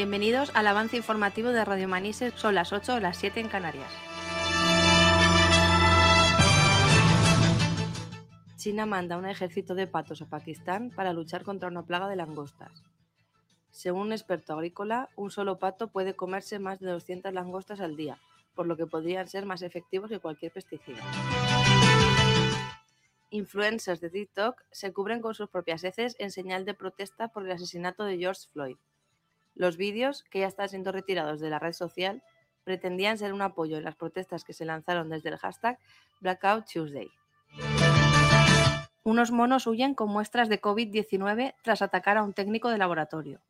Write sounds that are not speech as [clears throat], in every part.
Bienvenidos al avance informativo de Radio Manises. Son las 8 o las 7 en Canarias. China manda un ejército de patos a Pakistán para luchar contra una plaga de langostas. Según un experto agrícola, un solo pato puede comerse más de 200 langostas al día, por lo que podrían ser más efectivos que cualquier pesticida. Influencers de TikTok se cubren con sus propias heces en señal de protesta por el asesinato de George Floyd. Los vídeos, que ya están siendo retirados de la red social, pretendían ser un apoyo en las protestas que se lanzaron desde el hashtag Blackout Tuesday. Unos monos huyen con muestras de COVID-19 tras atacar a un técnico de laboratorio.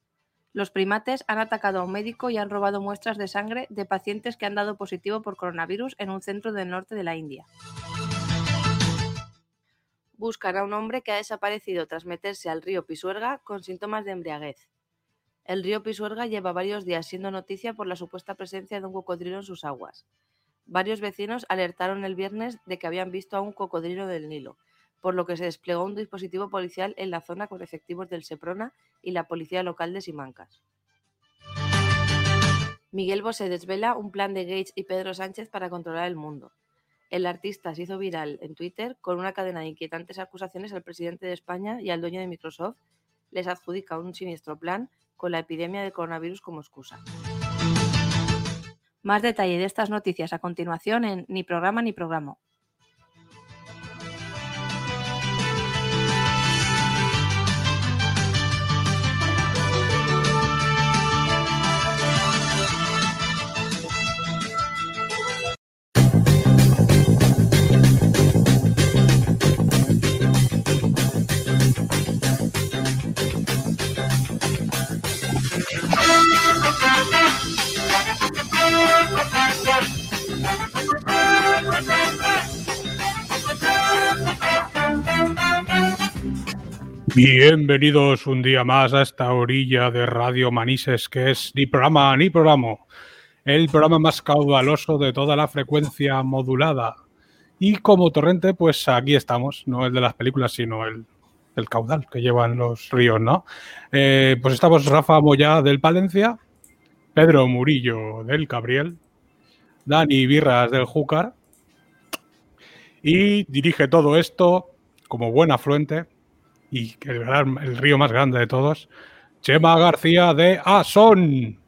Los primates han atacado a un médico y han robado muestras de sangre de pacientes que han dado positivo por coronavirus en un centro del norte de la India. Buscan a un hombre que ha desaparecido tras meterse al río Pisuerga con síntomas de embriaguez. El río Pisuerga lleva varios días siendo noticia por la supuesta presencia de un cocodrilo en sus aguas. Varios vecinos alertaron el viernes de que habían visto a un cocodrilo del Nilo por lo que se desplegó un dispositivo policial en la zona con efectivos del Seprona y la policía local de Simancas. Miguel Bosé desvela un plan de Gates y Pedro Sánchez para controlar el mundo. El artista se hizo viral en Twitter con una cadena de inquietantes acusaciones al presidente de España y al dueño de Microsoft. Les adjudica un siniestro plan con la epidemia de coronavirus como excusa. Más detalle de estas noticias a continuación en Ni programa ni programa. Bienvenidos un día más a esta orilla de Radio Manises, que es ni programa ni programa, el programa más caudaloso de toda la frecuencia modulada. Y como torrente, pues aquí estamos, no el de las películas, sino el, el caudal que llevan los ríos, ¿no? Eh, pues estamos Rafa Moya del Palencia, Pedro Murillo del Cabriel, Dani Birras del Júcar, y dirige todo esto como buen afluente y el, el río más grande de todos, Chema García de Asón.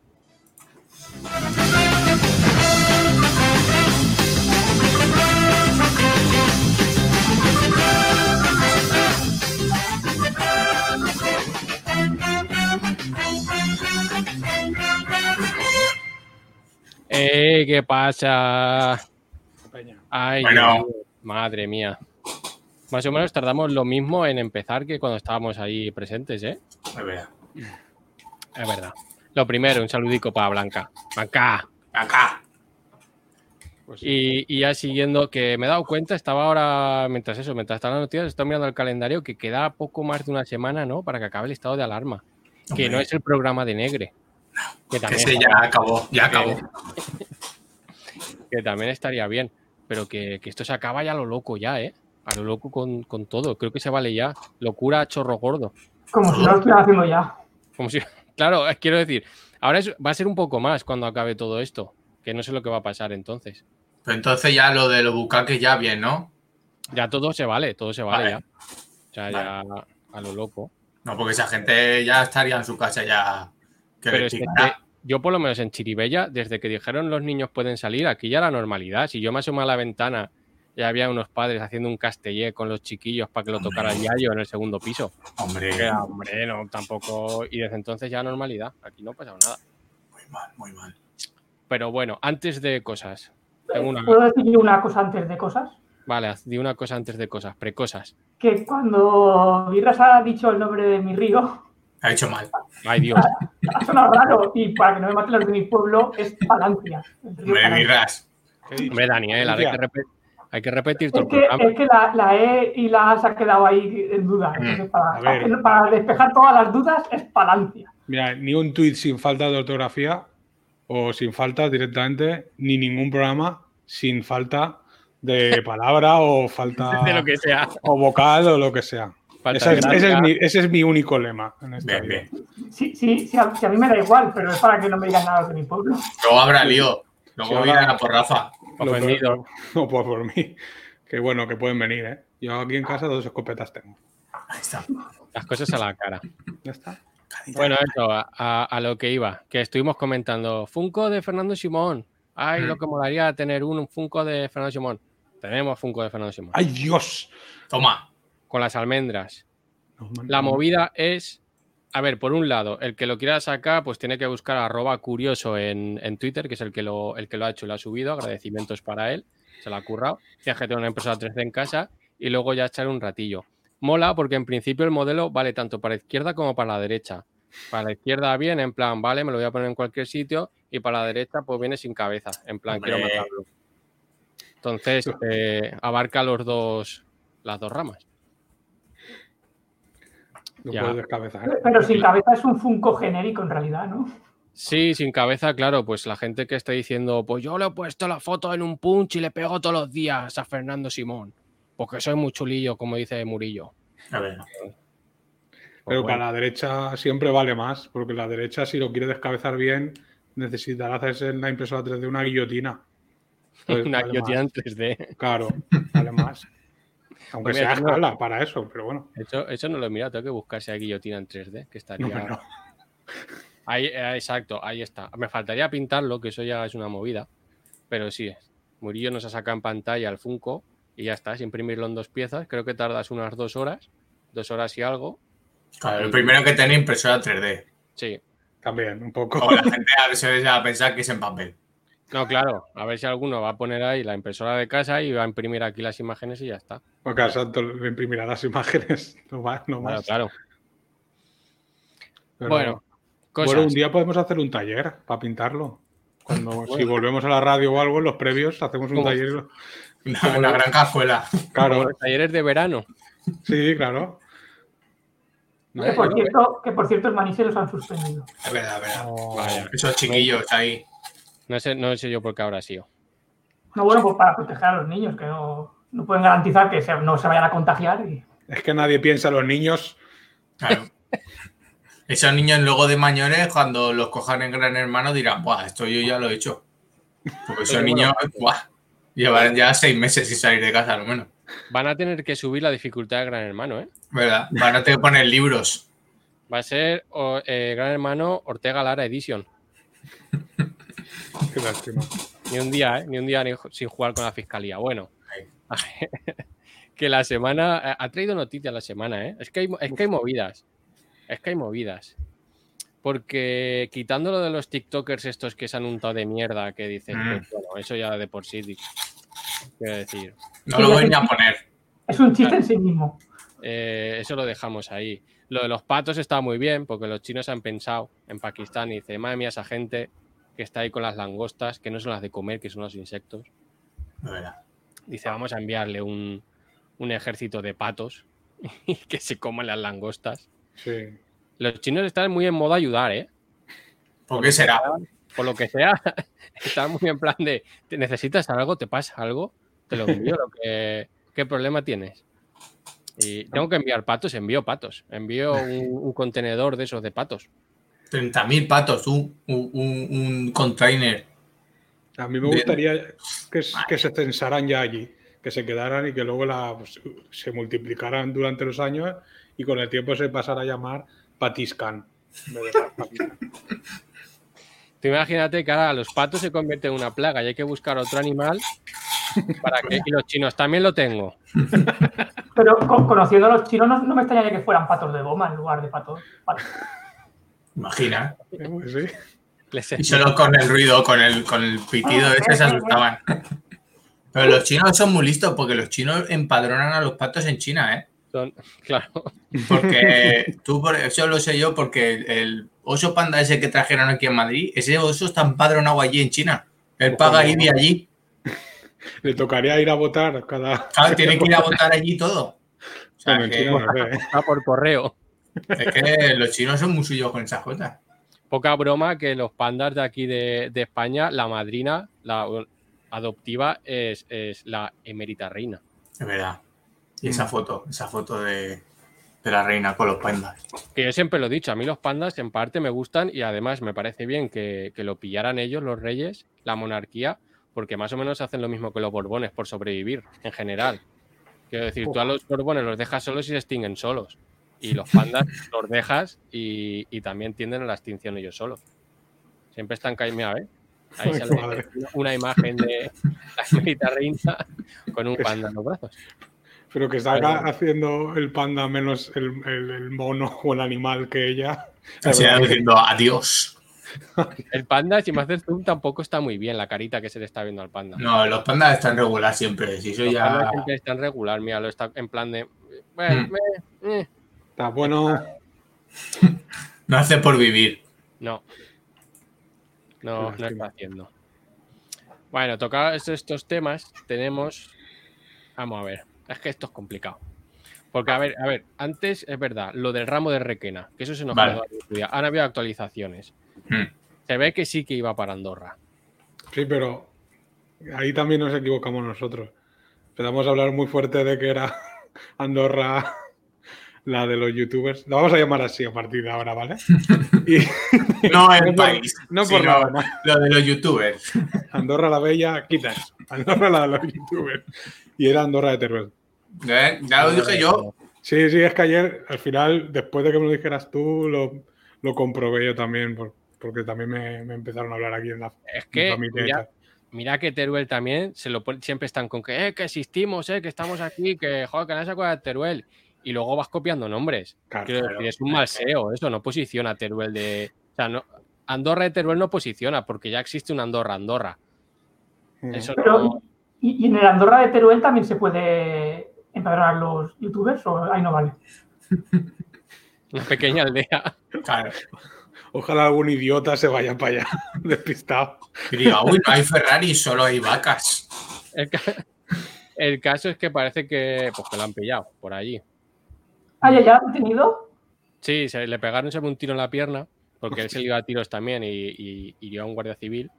Eh, ¿qué pasa? Ay, Bueno. madre mía. Más o menos tardamos lo mismo en empezar que cuando estábamos ahí presentes, ¿eh? Es verdad. Es verdad. Lo primero, un saludico para Blanca. Blanca. Acá. Y, y ya siguiendo, que me he dado cuenta, estaba ahora, mientras eso, mientras estaba la noticia, estoy mirando el calendario, que queda poco más de una semana, ¿no? Para que acabe el estado de alarma. Que no es el programa de Negre. Que Que también, ese ya acabó, ya acabó. que también estaría bien. Pero que, que esto se acaba ya lo loco ya, ¿eh? A lo loco con, con todo. Creo que se vale ya. Locura a chorro gordo. Como si no lo estuvieran haciendo ya. Como si, [laughs] claro, eh, quiero decir, ahora es- va a ser un poco más cuando acabe todo esto. Que no sé lo que va a pasar entonces. Pero entonces ya lo de los bucaques ya bien, ¿no? Ya todo se vale, todo se vale, Vale. ya. O sea, ya a lo loco. No, porque esa gente ya estaría en su casa ya. Que Pero es que yo por lo menos en Chiribella, desde que dijeron los niños pueden salir, aquí ya la normalidad. Si yo me asomo a la ventana, ya había unos padres haciendo un castellé con los chiquillos para que lo Hombre. tocara el yayo en el segundo piso. Hombre, Que, hombre, no, tampoco. Y desde entonces ya normalidad. Aquí no ha pasado nada. muy mal, muy mal. Pero bueno, antes de cosas. Tengo una... ¿Puedo decir una cosa antes de cosas? Vale, di una cosa antes de cosas, precosas. Que cuando Virras ha dicho el nombre de mi río, Ha hecho mal. Ay, Dios. [laughs] ha sonado raro. Y para que no me maten los de mi pueblo, es Palancia. Palancia. mirras. Hombre, Daniel, ahora hay que, repe- hay que repetir todo Es el que, programa. es que la, la E y la A se ha quedado ahí en duda. Entonces, para, A ver. para- para despejar todas las dudas, es Palancia. Mira, ni un tuit sin falta de ortografía o sin falta directamente, ni ningún programa sin falta de [laughs] palabra o falta [laughs] De lo que sea. o vocal o lo que sea. Ese es, gracia. ese es mi, ese es mi único lema. en esta Bien, vida. bien. Sí, sí, sí, a, sí, a mí me da igual, pero es para que no me digan nada de mi pueblo. Luego habrá lío. Luego a por Rafa. Lo- Ofendido. [laughs] No, pues por mí. Que bueno, que pueden venir, ¿eh? Yo aquí en casa dos escopetas tengo. Ahí está. Las cosas a la cara. Ya está. Bueno, eso, a, lo que iba, que estuvimos comentando. Funko de Fernando Simón. Ay, Mm. lo que molaría tener un Funko de Fernando Simón. Tenemos Funko de Fernando Simón. ¡Ay, Dios! Toma. Con las almendras. No, man, La no. movida es. A ver, por un lado, el que lo quiera sacar, pues tiene que buscar arroba curioso en, en Twitter, que es el que, lo, el que lo ha hecho y lo ha subido. Agradecimientos para él. Se lo ha currado. Tienes que tener una impresora 3D en casa y luego ya echar un ratillo. Mola porque en principio el modelo vale tanto para la izquierda como para la derecha. Para la izquierda bien, en plan, vale, me lo voy a poner en cualquier sitio. Y para la derecha, pues viene sin cabeza. En plan, quiero matarlo. Entonces, eh, abarca los dos, las dos ramas. Lo Ya. puedes descabezar. Pero sin cabeza es un Funko genérico en realidad, ¿no? Sí, sin cabeza, claro, pues la gente que está diciendo, pues yo le he puesto la foto en un punch y le pego todos los días a Fernando Simón, porque soy muy chulillo, como dice Murillo. A ver. Pues Pero bueno, para la derecha siempre vale más, porque la derecha, si lo quiere descabezar bien, necesitará hacerse en la impresora 3D una guillotina. [laughs] Entonces, una vale guillotina en más. 3D. Claro, vale más. [laughs] Aunque Pues sea tengo- escala para eso, pero bueno. Eso, eso no lo he mirado, tengo que buscar si hay guillotina en 3D, que estaría... No, no. [laughs] Ahí, eh, exacto, ahí está. Me faltaría pintarlo, que eso ya es una movida, pero sí, Murillo nos ha sacado en pantalla el Funko y ya está, es imprimirlo en dos piezas, creo que tardas unas dos horas, dos horas y algo, Claro, el primero que tiene impresora 3D. sí. También, un poco. La [laughs] gente a veces va a pensar que es en papel. No, claro, a ver si alguno va a poner ahí la impresora de casa y va a imprimir aquí las imágenes y ya está. Porque al santo le imprimirá las imágenes, [laughs] no más. No más. claro. Pero- Bueno, cosas. Bueno, un día podemos hacer un taller para pintarlo. Cuando, [laughs] Si volvemos a la radio o algo, en los previos hacemos un Como- taller. Una, una gran cazuela. Claro, los talleres de verano. sí, claro. No, Que por, cierto, que por cierto, el Maniche los han suspendido. Es verdad, es verdad. Vaya. Esos chiquillos ahí. No sé, no sé yo por qué habrá sido. No, bueno, pues para proteger a los niños, que no, no pueden garantizar que se- no se vayan a contagiar. Y... Es que nadie piensa en los niños. Claro. Esos niños luego de mayores, cuando los cojan en Gran Hermano, dirán, Buah, esto yo ya lo he hecho. Porque esos niños, buah, llevarán ya seis meses sin salir de casa, al menos. Van a tener que subir la dificultad de Gran Hermano, ¿eh? ¿Verdad? Van a tener que poner libros. Va a ser eh, Gran Hermano Ortega Lara Edition. [laughs] Qué lástima. Ni un día, ¿eh? Ni un día sin jugar con la fiscalía. Bueno, [laughs] que la semana. eh, Ha traído noticias la semana, ¿eh? Es que, hay, es que hay movidas. Es que hay movidas. Porque quitándolo de los TikTokers estos que se han untado de mierda, que dicen, Mm. pues, bueno, eso ya de por sí. Quiero decir, No lo voy ni a poner. Es un chiste en sí mismo. eh, eso lo dejamos ahí. Lo de los patos está muy bien, porque los chinos han pensado en Pakistán y dice, madre mía, esa gente que está ahí con las langostas, que no son las de comer, que son los insectos. Dice, vamos a enviarle un, un ejército de patos [laughs] y que se coman las langostas. Sí. Los chinos están muy en modo ayudar, ¿eh? ¿Por qué será? Por lo que sea, [laughs] están muy en plan de, ¿te necesitas algo? ¿Te pasa algo? Te lo envío, lo que, ¿qué problema tienes? Y tengo que enviar patos, envío patos. Envío un, un contenedor de esos de patos. 30.000 patos, un, un, un- container. A mí me gustaría que, se censaran ya allí, que se quedaran y que luego la, pues, se multiplicaran durante los años y con el tiempo se pasara a llamar Patiscan. Tú imagínate que ahora los patos se convierten en una plaga y hay que buscar otro animal para que. Y los chinos también lo tengo. Pero co- conociendo a los chinos, no, no me extrañaría que fueran patos de goma en lugar de patos. patos. Imagina. Pues sí. Y solo con el ruido, con el, con el pitido ese se asustaban. Pero los chinos son muy listos porque los chinos empadronan a los patos en China, ¿eh? son- claro. Porque [laughs] tú, por eso lo sé yo, porque el, oso panda ese que trajeron aquí en Madrid, ese oso está empadronado allí en China. Él paga IBI allí. Le tocaría ir a votar cada. Claro, tiene que ir a [laughs] votar allí todo. O sea, Bueno, que, China no sé, ¿eh? Ah, por correo. Es que los chinos son muy suyos con esas cosas. Poca broma que los pandas de aquí de, de España, la madrina, la adoptiva, es, es la emérita reina. Es verdad. Y esa foto, esa foto de, de la reina con los pandas. Que yo siempre lo he dicho, a mí los pandas en parte me gustan y además me parece bien que, que lo pillaran ellos, los reyes, la monarquía, porque más o menos hacen lo mismo que los borbones por sobrevivir en general. Quiero decir, tú a los borbones los dejas solos y se extinguen solos. Y los pandas los dejas y, y también tienden a la extinción ellos solos. Siempre están caídos, ¿eh? Ahí Ay, sale madre. una imagen de la señorita reina con un panda en los brazos. Pero que salga haciendo el panda menos el, el- el mono o el animal que ella. Así diciendo adiós. [laughs] El panda, si me haces zoom, tampoco está muy bien la carita que se le está viendo al panda. No, los pandas están regular siempre. Si Los ya. pandas siempre están regular, mira, lo está en plan de. Bueno, Mm. eh, eh. Está bueno. [laughs] No hace por vivir. No. No, no está haciendo. Bueno, tocados estos temas, tenemos. Vamos a ver. Es que esto es complicado. Porque, a ver, a ver, antes es verdad, lo del ramo de Requena, que eso se nos Vale. día. Han habido actualizaciones. Hmm. Se ve que sí que iba para Andorra. Sí, pero ahí también nos equivocamos nosotros. Empezamos a hablar muy fuerte de que era [laughs] Andorra la de los youtubers. La vamos a llamar así a partir de ahora, ¿vale? [laughs] Y No el [laughs] país. no por nada. Lo de los youtubers. Andorra la Bella, quitas. Andorra la de los youtubers. Y era Andorra de Teruel. ¿Eh? Ya lo dije yo. Sí, sí, es que ayer, al final, después de que me lo dijeras tú, lo, lo comprobé yo también, por- porque también me, me empezaron a hablar aquí en la Es que, familia mira que Teruel también se lo pone- siempre están con que, eh, que existimos, eh, que estamos aquí, que joder, que nadie se acuerda de Teruel. Y luego vas copiando nombres. Claro, Quiero decir, es un mal SEO, eso no posiciona Teruel de. O sea, no, Andorra de Teruel no posiciona, porque ya existe una Andorra, Andorra. Eso Pero, no. ¿y, y en el Andorra de Teruel también se puede empadronar los youtubers o ahí no vale? [laughs] Una pequeña aldea. Claro. Ojalá algún idiota se vaya para allá, [laughs] despistado. Y diga, uy, no hay Ferrari, solo hay vacas. El, ca- [laughs] el caso es que parece que, pues, que lo han pillado por allí. Ah, ya, ya han tenido. Sí, se le pegaron sobre un tiro en la pierna, porque él se le iba a tiros también y, y hirió a un guardia civil.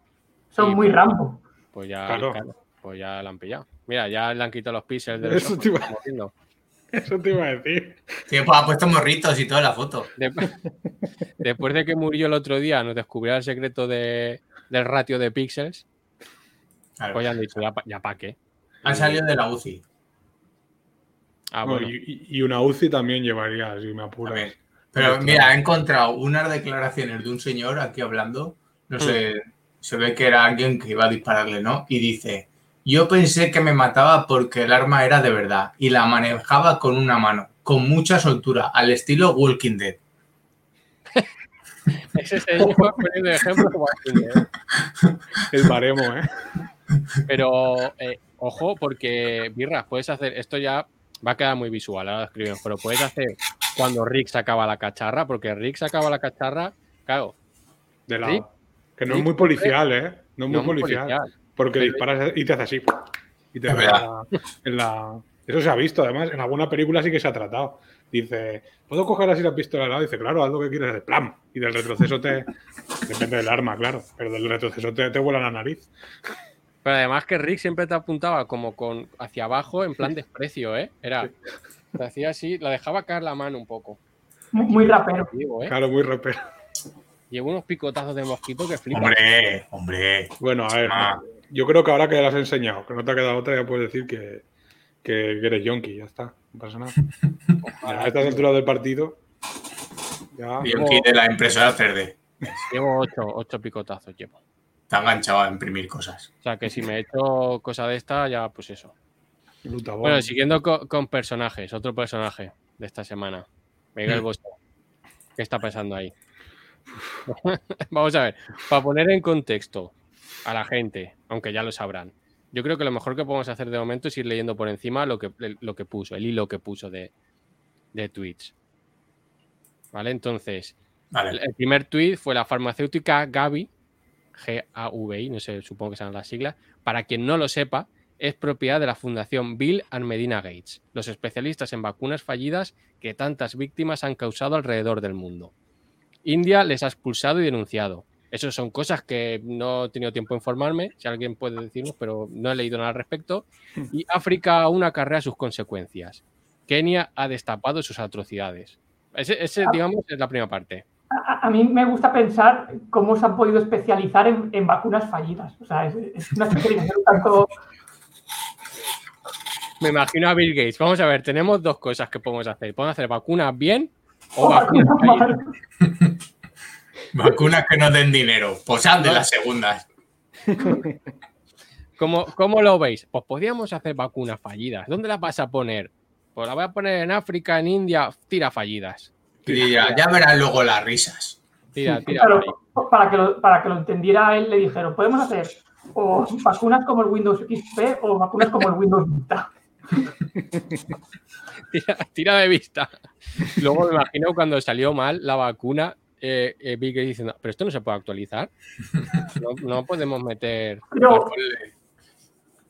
Son muy Rambo. Pues ya, Claro. pues ya la han pillado. Mira, ya le han quitado los píxeles de los Eso ojos, te iba-. Eso te iba a decir. Sí, pues ha puesto morritos y toda la foto. De- [laughs] Después de que murió el otro día, nos descubrió el secreto de- del ratio de píxeles. Claro. Pues ya han dicho, ya, pa- ya pa' qué. Han salido de la UCI. Ah, Bueno, bueno. y, y una UCI también llevaría, si me apuras. Pero mira, he encontrado unas declaraciones de un señor aquí hablando. No sé, se ve que era alguien que iba a dispararle, ¿no? Y dice: Yo pensé que me mataba porque el arma era de verdad y la manejaba con una mano, con mucha soltura, al estilo Walking Dead. [laughs] Ese señor [laughs] poniendo ejemplo como ¿eh? El baremo, ¿eh? Pero, eh, ojo, porque, Birras, puedes hacer, esto ya va a quedar muy visual, ahora lo escribimos, pero puedes hacer cuando Rick sacaba la cacharra, porque Rick sacaba la cacharra, claro, De la, Sí. Que no es muy policial, ¿eh? No es muy no muy policial. policial. Porque Pero- disparas y te hace así. Y te en la- Eso se ha visto, además. En alguna película sí que se ha tratado. Dice, ¿puedo coger así la pistola al lado? Dice, claro, haz lo que quieres hacer. ¡Plam! Y del retroceso te. [laughs] Depende del arma, claro. Pero del retroceso te, te vuela la nariz. Pero además que Rick siempre te apuntaba como con hacia abajo en plan desprecio, ¿eh? Era, te hacía así, la dejaba caer la mano un poco. Muy, muy rapero. Digo, ¿eh? Claro, muy repero. Llevo unos picotazos de mosquito que flipan. Hombre, hombre. Bueno, a ver. Ah. Yo creo que ahora que ya las has enseñado, que no te ha quedado otra, ya puedes decir que, que eres yonki. Ya está. No pasa nada. Ya a estas alturas del partido. Ya. Y el kit de la impresora 3D. Llevo ocho, ocho picotazos, llevo. Está enganchado a imprimir cosas. O sea que si me he hecho cosa de esta, ya pues eso. Luta, Bueno, siguiendo co- con, personajes, otro personaje de esta semana. Miguel Mm. Bosé. ¿Qué está pasando ahí? [laughs] Vamos a ver, para poner en contexto a la gente, aunque ya lo sabrán, yo creo que lo mejor que podemos hacer de momento es ir leyendo por encima lo que, lo que puso, el hilo que puso de, de tweets. ¿Vale? Entonces, el, Vale. el primer tweet fue la farmacéutica Gavi, G-A-V-I, no sé, supongo que sean las siglas. Para quien no lo sepa, es propiedad de la Fundación Bill and Medina Gates, los especialistas en vacunas fallidas que tantas víctimas han causado alrededor del mundo. India les ha expulsado y denunciado. Esas son cosas que no he tenido tiempo de informarme, si alguien puede decirnos, pero no he leído nada al respecto. Y África aún acarrea sus consecuencias. Kenia ha destapado sus atrocidades. Ese, ese, Ah. digamos, es la primera parte. A, a mí me gusta pensar cómo se han podido especializar en, en vacunas fallidas. O sea, es, es una especialización tanto. Me imagino a Bill Gates. Vamos a ver, tenemos dos cosas que podemos hacer. Podemos hacer vacunas bien o o vacunas fallidas. mal. [laughs] Vacunas que no den dinero. Pues de las segundas. [laughs] ¿Cómo, cómo lo veis? Pues podríamos hacer vacunas fallidas. ¿Dónde las vas a poner? Pues las voy a poner en África, en India. Tira fallidas. Y ya, verás luego las risas. Tira, tira Claro, para que, lo, para que lo entendiera él, le dijeron: podemos hacer o vacunas como el Windows XP o vacunas como el Windows Vista. [laughs] Tira, tira de vista. Luego me imagino cuando salió mal la vacuna, eh, eh, Bill Gates diciendo, pero esto no se puede actualizar. No, no podemos meter. [laughs] Pero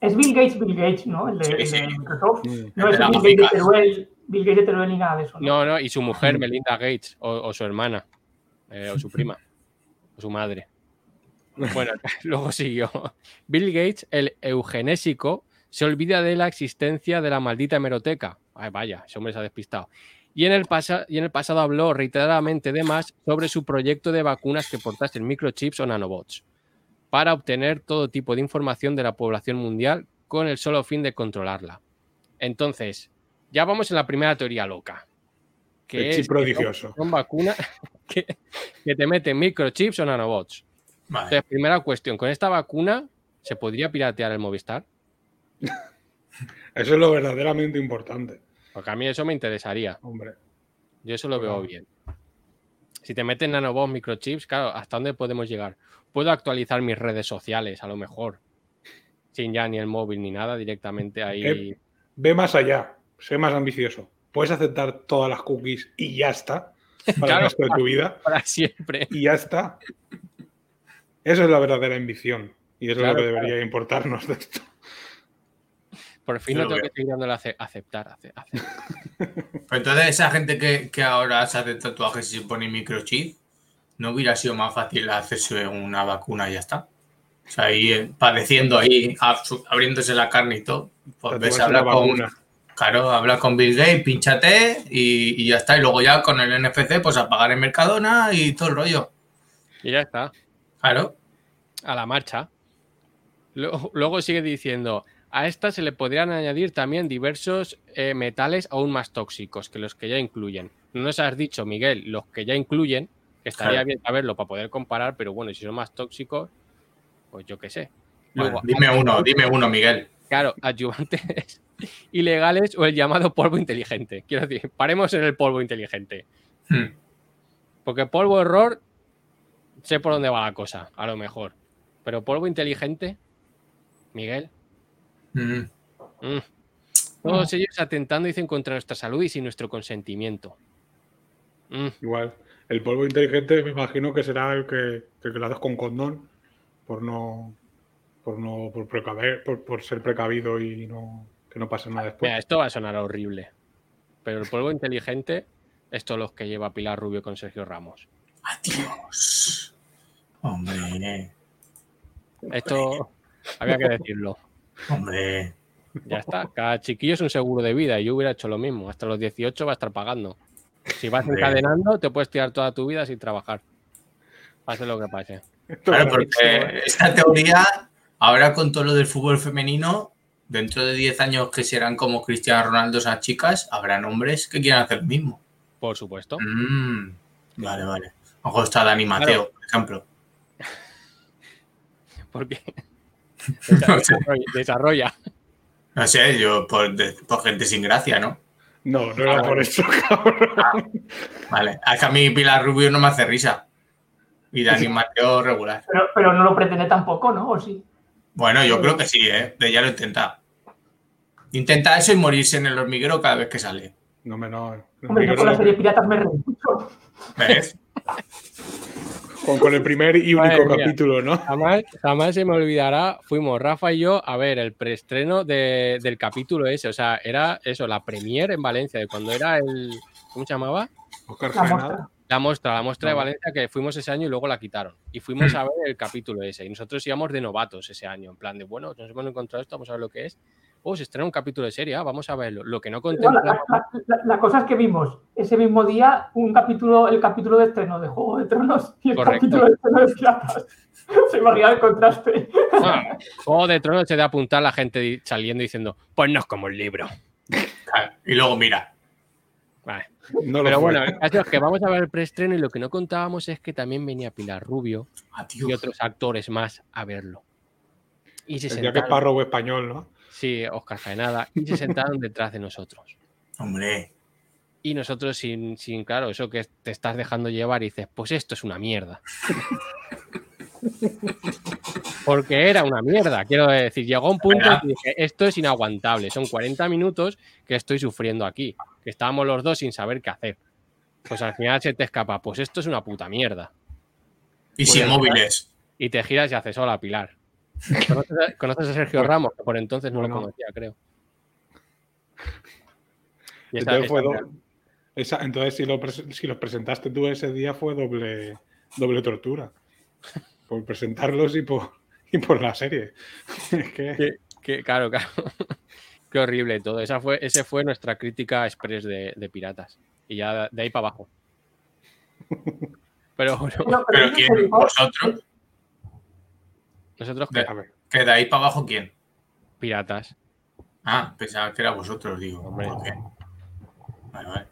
es Bill Gates, Bill Gates, ¿no? El de, Sí, el de sí. Microsoft. No El es Bill Gates gráfica. Bill Gates Teruel ni nada de eso. ¿no? No, no, y su mujer, [laughs] Melinda Gates, o, o su hermana, eh, o su prima, o su madre. Bueno, [laughs] luego siguió. Bill Gates, el eugenésico, se olvida de la existencia de la maldita hemeroteca. Ay, vaya, ese hombre se ha despistado. Y en, el pasa- y en el pasado habló reiteradamente de más sobre su proyecto de vacunas que portasen microchips o nanobots para obtener todo tipo de información de la población mundial con el solo fin de controlarla. Entonces, ya vamos en la primera teoría loca. Que El es chip que prodigioso. Son, son vacunas [laughs] que, que te meten microchips o nanobots. Vale. Entonces, primera cuestión, ¿con esta vacuna se podría piratear el Movistar? Eso es lo verdaderamente importante, Porque a mí eso me interesaría. hombre. Yo eso lo veo bien. Si te meten nanobots, microchips, claro, ¿hasta dónde podemos llegar? Puedo actualizar mis redes sociales, a lo mejor. Sin ya ni el móvil ni nada, directamente ahí. Eh, Ve más allá, sé más ambicioso. Puedes aceptar todas las cookies y ya está. Para Claro. el resto de tu vida. Para siempre. Y ya está. Eso es la verdadera ambición. Y eso Claro, es lo que debería importarnos de esto. Por fin no lo tengo que seguir dándole a ace- aceptar. ace- ace- [laughs] Pero entonces esa gente que, que ahora se hace tatuajes y se pone microchip, ¿no hubiera sido más fácil hacerse una vacuna y ya está? O sea, ahí eh, padeciendo ahí, ab- abriéndose la carne y todo. Pues ves, Tatuarse habla una con, vacuna. Claro, habla con Bill Gates, pinchate y, y ya está. Y luego ya con el NFC, pues a pagar en Mercadona y todo el rollo. Y ya está. Claro. a la marcha. Luego, luego sigue diciendo, a esta se le podrían añadir también diversos eh, metales aún más tóxicos que los que ya incluyen. No nos has dicho, Miguel, los que ya incluyen, que estaría Claro. bien saberlo para poder comparar, pero bueno, si son más tóxicos, pues yo qué sé. Luego, Bueno, dime uno, dime uno, Miguel. Claro, ayudantes [laughs] ilegales o el llamado polvo inteligente. Quiero decir, paremos en el polvo inteligente. Hmm. Porque polvo error, sé por dónde va la cosa, a lo mejor. Pero polvo inteligente, Miguel. Mm. Mm. Todos ellos atentando, dicen, contra nuestra salud y sin nuestro consentimiento. Mm. Igual. El polvo inteligente me imagino que será el que, el que lo haces con condón por no por no por precaver, por, por ser precavido y no que no pase nada después. Mira, esto va a sonar horrible. Pero el polvo inteligente, esto los que lleva Pilar Rubio con Sergio Ramos. Adiós. Hombre, Esto había que decirlo. hombre. Ya está. Cada chiquillo es un seguro de vida y yo hubiera hecho lo mismo. Hasta los 18 va a estar pagando. Si vas Hombre. encadenando, te puedes tirar toda tu vida sin trabajar. Pase lo que pase. Claro, es porque esta teoría, ahora con todo lo del fútbol femenino, dentro de 10 años que serán como Cristiano Ronaldo esas chicas, habrán hombres que quieran hacer lo mismo. Por supuesto. Mm, vale, vale. Mejor está Dani Mateo, por ejemplo. [laughs] Porque [laughs] No sé. desarrolla, desarrolla. No sé, yo por, de- por gente sin gracia, ¿no? No, no era por eso, cabrón. Vale. Es que a mí Pilar Rubio no me hace risa. Y Dani Mateo regular. Pero, pero no lo pretende tampoco, ¿no? ¿O sí? Bueno, yo creo que sí, ¿eh? De ya lo intenta. Intenta eso y morirse en el hormiguero cada vez que sale. No me no. Hombre, yo con la serie Piratas me reí mucho. ¿Ves? Con, con el primer y único Madre mía. capítulo, ¿no? Jamás, jamás se me olvidará, fuimos Rafa y yo a ver el preestreno de- del capítulo ese. O sea, era eso, la premiere en Valencia, de cuando era el. ¿Cómo se llamaba? Oscar muestra. La muestra, la muestra de. Valencia que fuimos ese año y luego la quitaron. Y fuimos [clears throat] a ver el capítulo ese. Y nosotros íbamos de novatos ese año, en plan de, bueno, nos hemos encontrado esto, vamos a ver lo que es. oh, se estrena un capítulo de serie, ah, vamos a verlo. Lo que no No, la, contemplamos. la- la- la cosa es que vimos ese mismo día un capítulo, el capítulo de estreno de Juego de Tronos y el Correcto. capítulo de estreno de Piratas. [laughs] Se imagina el contraste. Ah, Juego de Tronos se de apuntar la gente saliendo diciendo, pues no es como el libro. Claro, [laughs] Y luego mira. Vale. No lo Pero fue. bueno, el caso es que vamos a ver el preestreno y lo que no contábamos es que también venía Pilar Rubio y otros actores más a verlo. Y se El día que es sentaron, párroco español, ¿no? sí, Oscar Faenada, y se sentaron detrás de nosotros. [laughs] Hombre. Y nosotros sin, sin, claro, eso que te estás dejando llevar y dices, pues esto es una mierda. [laughs] Porque era una mierda, quiero decir, llegó un punto en que dije, esto es inaguantable, son 40 minutos que estoy sufriendo aquí, que estábamos los dos sin saber qué hacer. Pues al final se te escapa, pues esto es una puta mierda. Y Pues sin móviles. Y te giras y haces, hola Pilar. ¿Conoces a, conoces a Sergio Ramos? Que por entonces no lo conocía, creo. Y esa- Entonces, fue esa- do- esa- entonces si, lo si los presentaste tú ese día fue doble, doble tortura. Por presentarlos y por, [laughs] y por la serie. [laughs] Es que- que, que- claro, claro. [laughs] Qué horrible todo. Esa fue, ese fue nuestra crítica express de, de piratas. Y ya de ahí para abajo. Pero bueno, Pero, ¿quién? ¿Vosotros? nosotros De- que a ver, ¿Que de ahí para abajo quién? piratas. Ah, pensaba que era vosotros, digo. Hombre. ¿Por qué? Vale, vale.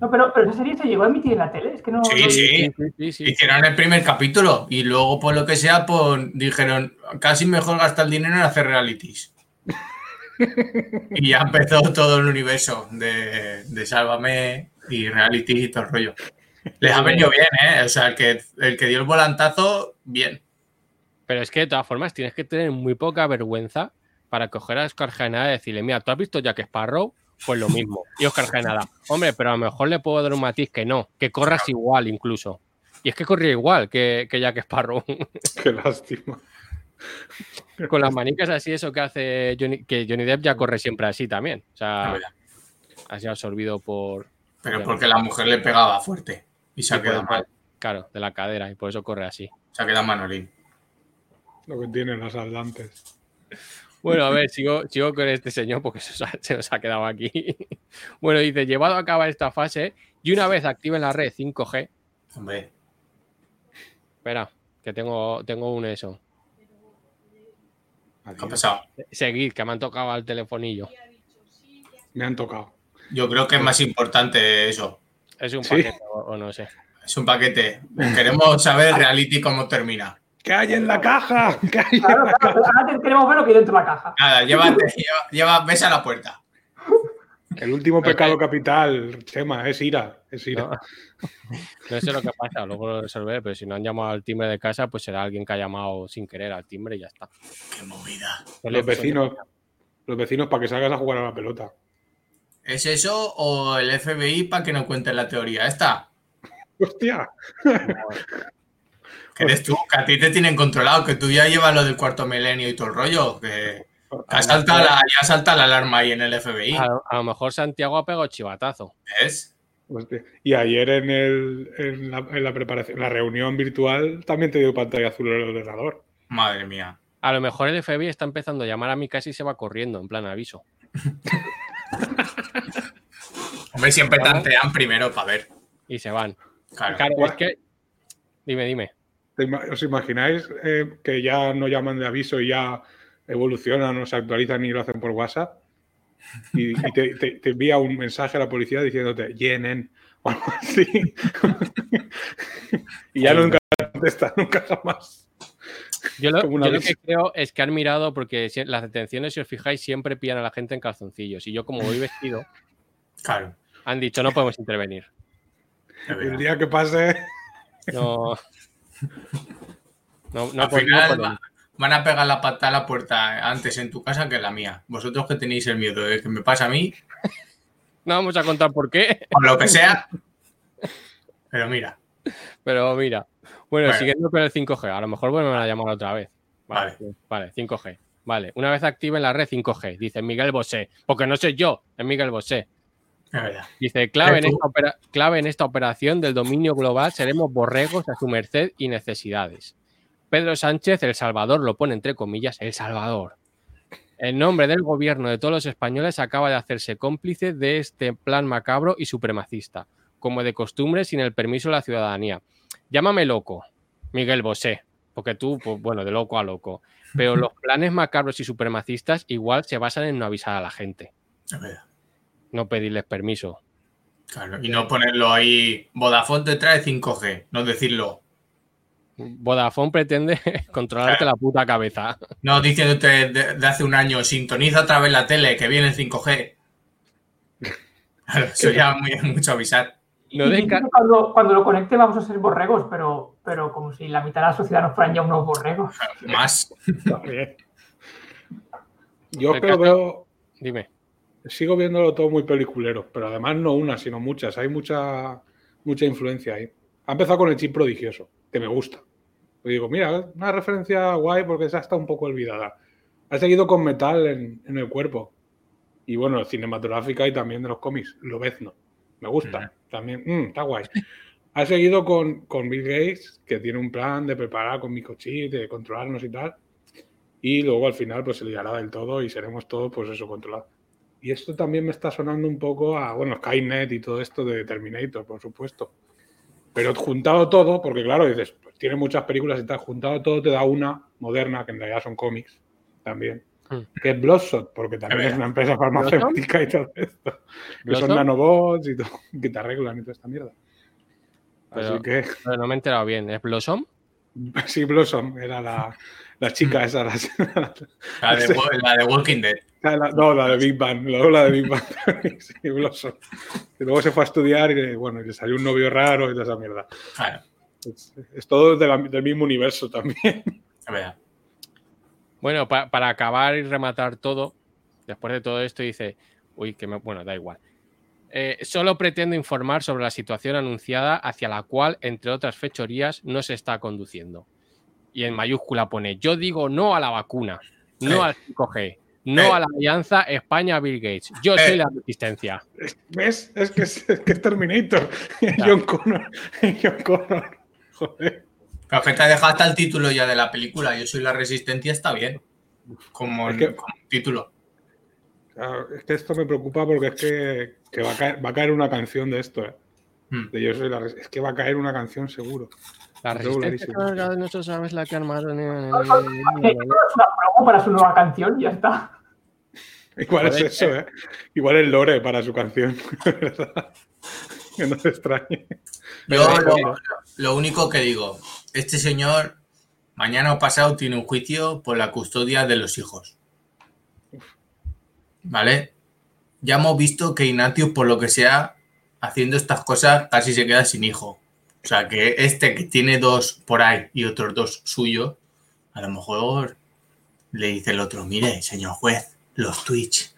No, pero, pero esa serie se llegó a emitir en la tele. Es que no. Sí, no- sí. sí, sí, sí. Hicieron el primer capítulo y luego, por lo que sea, pues dijeron, casi mejor gastar el dinero en hacer realities. y ya empezó todo el universo de, de Sálvame y reality y todo el rollo. Les ha venido bien, ¿eh? O sea, el que, el que dio el volantazo, bien. Pero es que de todas formas tienes que tener muy poca vergüenza para coger a Oscar Jaenada y decirle, mira, ¿tú has visto Jack Sparrow? Pues lo mismo. Y Oscar Jaenada, hombre, pero a lo mejor le puedo dar un matiz que no, que corras igual incluso. Y es que corría igual que, que Jack Sparrow. [laughs] qué lástima. Con las manicas así, eso que hace Johnny, que Johnny Depp ya corre siempre así también. O sea, ha sido absorbido por, Pero porque la mujer le pegaba fuerte y se ha quedado mal. claro, de la cadera y por eso corre así. Se ha quedado Manolín. Lo que tienen las atlantes. Bueno, a ver, sigo, sigo con este señor porque se, os ha- se nos ha quedado aquí. [laughs] Bueno, dice, llevado a cabo esta fase y una vez activen la red 5G, Hombre, espera, que tengo, tengo un eso. ¿qué ha pasado? Seguid, que me han tocado al telefonillo. Me han tocado. Yo creo que es más importante eso. Es un Sí. paquete o, o no sé. Es un paquete. Queremos saber reality cómo termina. ¿Qué hay en la caja? ¿Qué hay en Claro, la claro, ahora queremos ver lo que hay dentro de la caja. Nada, llévate, lleva, lleva, ves a la puerta. El último pecado que- capital, Chema, es ira. Es ira. No, no sé lo que pasa, luego lo resolveré, pero si no han llamado al timbre de casa, pues será alguien que ha llamado sin querer al timbre y ya está. Qué movida. Los vecinos, los vecinos para que salgas a jugar a la pelota. ¿Es eso o el FBI para que no cuentes la teoría esta? Hostia. Que eres tú, que a ti te tienen controlado, que tú ya llevas lo del cuarto milenio y todo el rollo, que que ha saltado la, ya salta la alarma ahí en el FBI. A, a lo mejor Santiago ha pegado chivatazo. ¿Ves? Hostia. Y ayer en, el, en, la, en la preparación, en la reunión virtual, también te dio pantalla azul en el ordenador. Madre mía. A lo mejor el FBI está empezando a llamar a mi casa y se va corriendo, en plan aviso. [laughs] Hombre, siempre tantean primero para ver. Y se van. Claro. Claro, es que. Dime, dime. ¿Te ima- ¿Os imagináis eh, que ya no llaman de aviso y ya evolucionan o se actualizan y lo hacen por WhatsApp? Y, y te, te- te envía un mensaje a la policía diciéndote llenen o algo así. [laughs] y ya nunca contesta, nunca jamás. Yo lo, yo que creo es que han mirado, porque si- las detenciones, si os fijáis, siempre pillan a la gente en calzoncillos. Y yo, como voy vestido, [laughs] Claro. han dicho no podemos intervenir. El día que pase, No. [laughs] No, no, Al no final va- van a pegar la pata a la puerta antes en tu casa que en la mía. Vosotros que tenéis el miedo de que me pase a mí, No vamos a contar por qué, o lo que sea. Pero mira, pero mira. Bueno, Bueno. siguiendo con el 5G, a lo mejor vuelven a llamar otra vez. Vale, vale, 5G. Vale, una vez activen la red 5G, dice Miguel Bosé, porque no soy yo, es Miguel Bosé. Dice, clave en, tú. esta opera- clave en esta operación del dominio global seremos borregos a su merced y necesidades. Pedro Sánchez, El Salvador, lo pone entre comillas, El Salvador. En nombre del gobierno de todos los españoles acaba de hacerse cómplice de este plan macabro y supremacista, como de costumbre sin el permiso de la ciudadanía. Llámame loco, Miguel Bosé, porque tú, pues bueno, de loco a loco. Pero [laughs] los planes macabros y supremacistas igual se basan en no avisar a la gente, A ver, no pedirles permiso. Claro, y no ponerlo ahí, Vodafone te trae 5G, no decirlo. Vodafone pretende [laughs] controlarte la puta cabeza. No diciéndote de, de hace un año, sintoniza otra vez la tele, que viene el 5G. Claro, eso ya muy, mucho avisar. No cuando, cuando lo conecte vamos a ser borregos, pero, pero como si la mitad de la sociedad nos fueran ya unos borregos. Más. También. Yo creo veo, Dime. Sigo viéndolo todo muy peliculero, pero además no una, sino muchas. Hay mucha, mucha influencia ahí. Ha empezado con el chip prodigioso, que me gusta. Y digo, mira, una referencia guay porque esa está un poco olvidada. Ha seguido con metal en, en el cuerpo. Y bueno, cinematográfica y también de los cómics. Lo no. Me gusta. También, mm, está guay. Ha seguido con, con Bill Gates, que tiene un plan de preparar con microchip, de controlarnos y tal. Y luego al final pues se liará del todo y seremos todos pues eso controlados. Y esto también me está sonando un poco a, bueno, Skynet y todo esto de Terminator, por supuesto. Pero juntado todo, porque claro, dices, pues tiene muchas películas y tal, juntado todo te da una moderna, que en realidad son cómics también, Hmm. que es Bloodshot, porque también es una empresa farmacéutica y todo esto. Que son nanobots y todo, [laughs] que te arreglan y toda esta mierda. Así que [laughs] Pero no me he enterado bien. ¿Es Blossom? sí, Blossom era la, la chica [laughs] esa. La, La de, la de Walking Dead. La- la- no, la de Big Bang, luego la de Big Bang. [laughs] sí. Y luego se fue a estudiar y bueno, y le salió un novio raro y toda esa mierda. Claro, Es, es todo de la- del mismo universo también. [laughs] Bueno, pa- para acabar y rematar todo, después de todo esto dice, uy, que me, bueno, da igual. Eh, solo pretendo informar sobre la situación anunciada hacia la cual, entre otras fechorías, no se está conduciendo. Y en mayúscula pone, yo digo no a la vacuna, no al 5G, no Eh. a la alianza España-Bill Gates. Yo soy Eh. la resistencia. ¿Ves? Es que es, es que es Terminator. [laughs] John Connor. [laughs] John Connor. Joder. Pero que te ha dejado hasta el título ya de la película. Yo soy la resistencia, está bien. Como, Es que- como título. Claro, es que esto me preocupa porque es que, que va, a caer, va a caer una canción de esto. ¿eh? Hmm. De Yo soy la Es que va a caer una canción seguro. La resistencia clarísimo. cargada, no se sabe es la que armaron. Es una promo para su nueva canción y ya está. Igual es eso, ¿eh? Igual es Lore para su canción. [laughs] ¿verdad? que no se extrañe. Yo lo único que digo, este señor mañana o pasado tiene un juicio por la custodia de los hijos. ¿Vale? Ya hemos visto que Ignatius, por lo que sea, haciendo estas cosas, casi se queda sin hijo. O sea, que este que tiene dos por ahí y otros dos suyos, a lo mejor le dice el otro, mire, señor juez, los Twitch,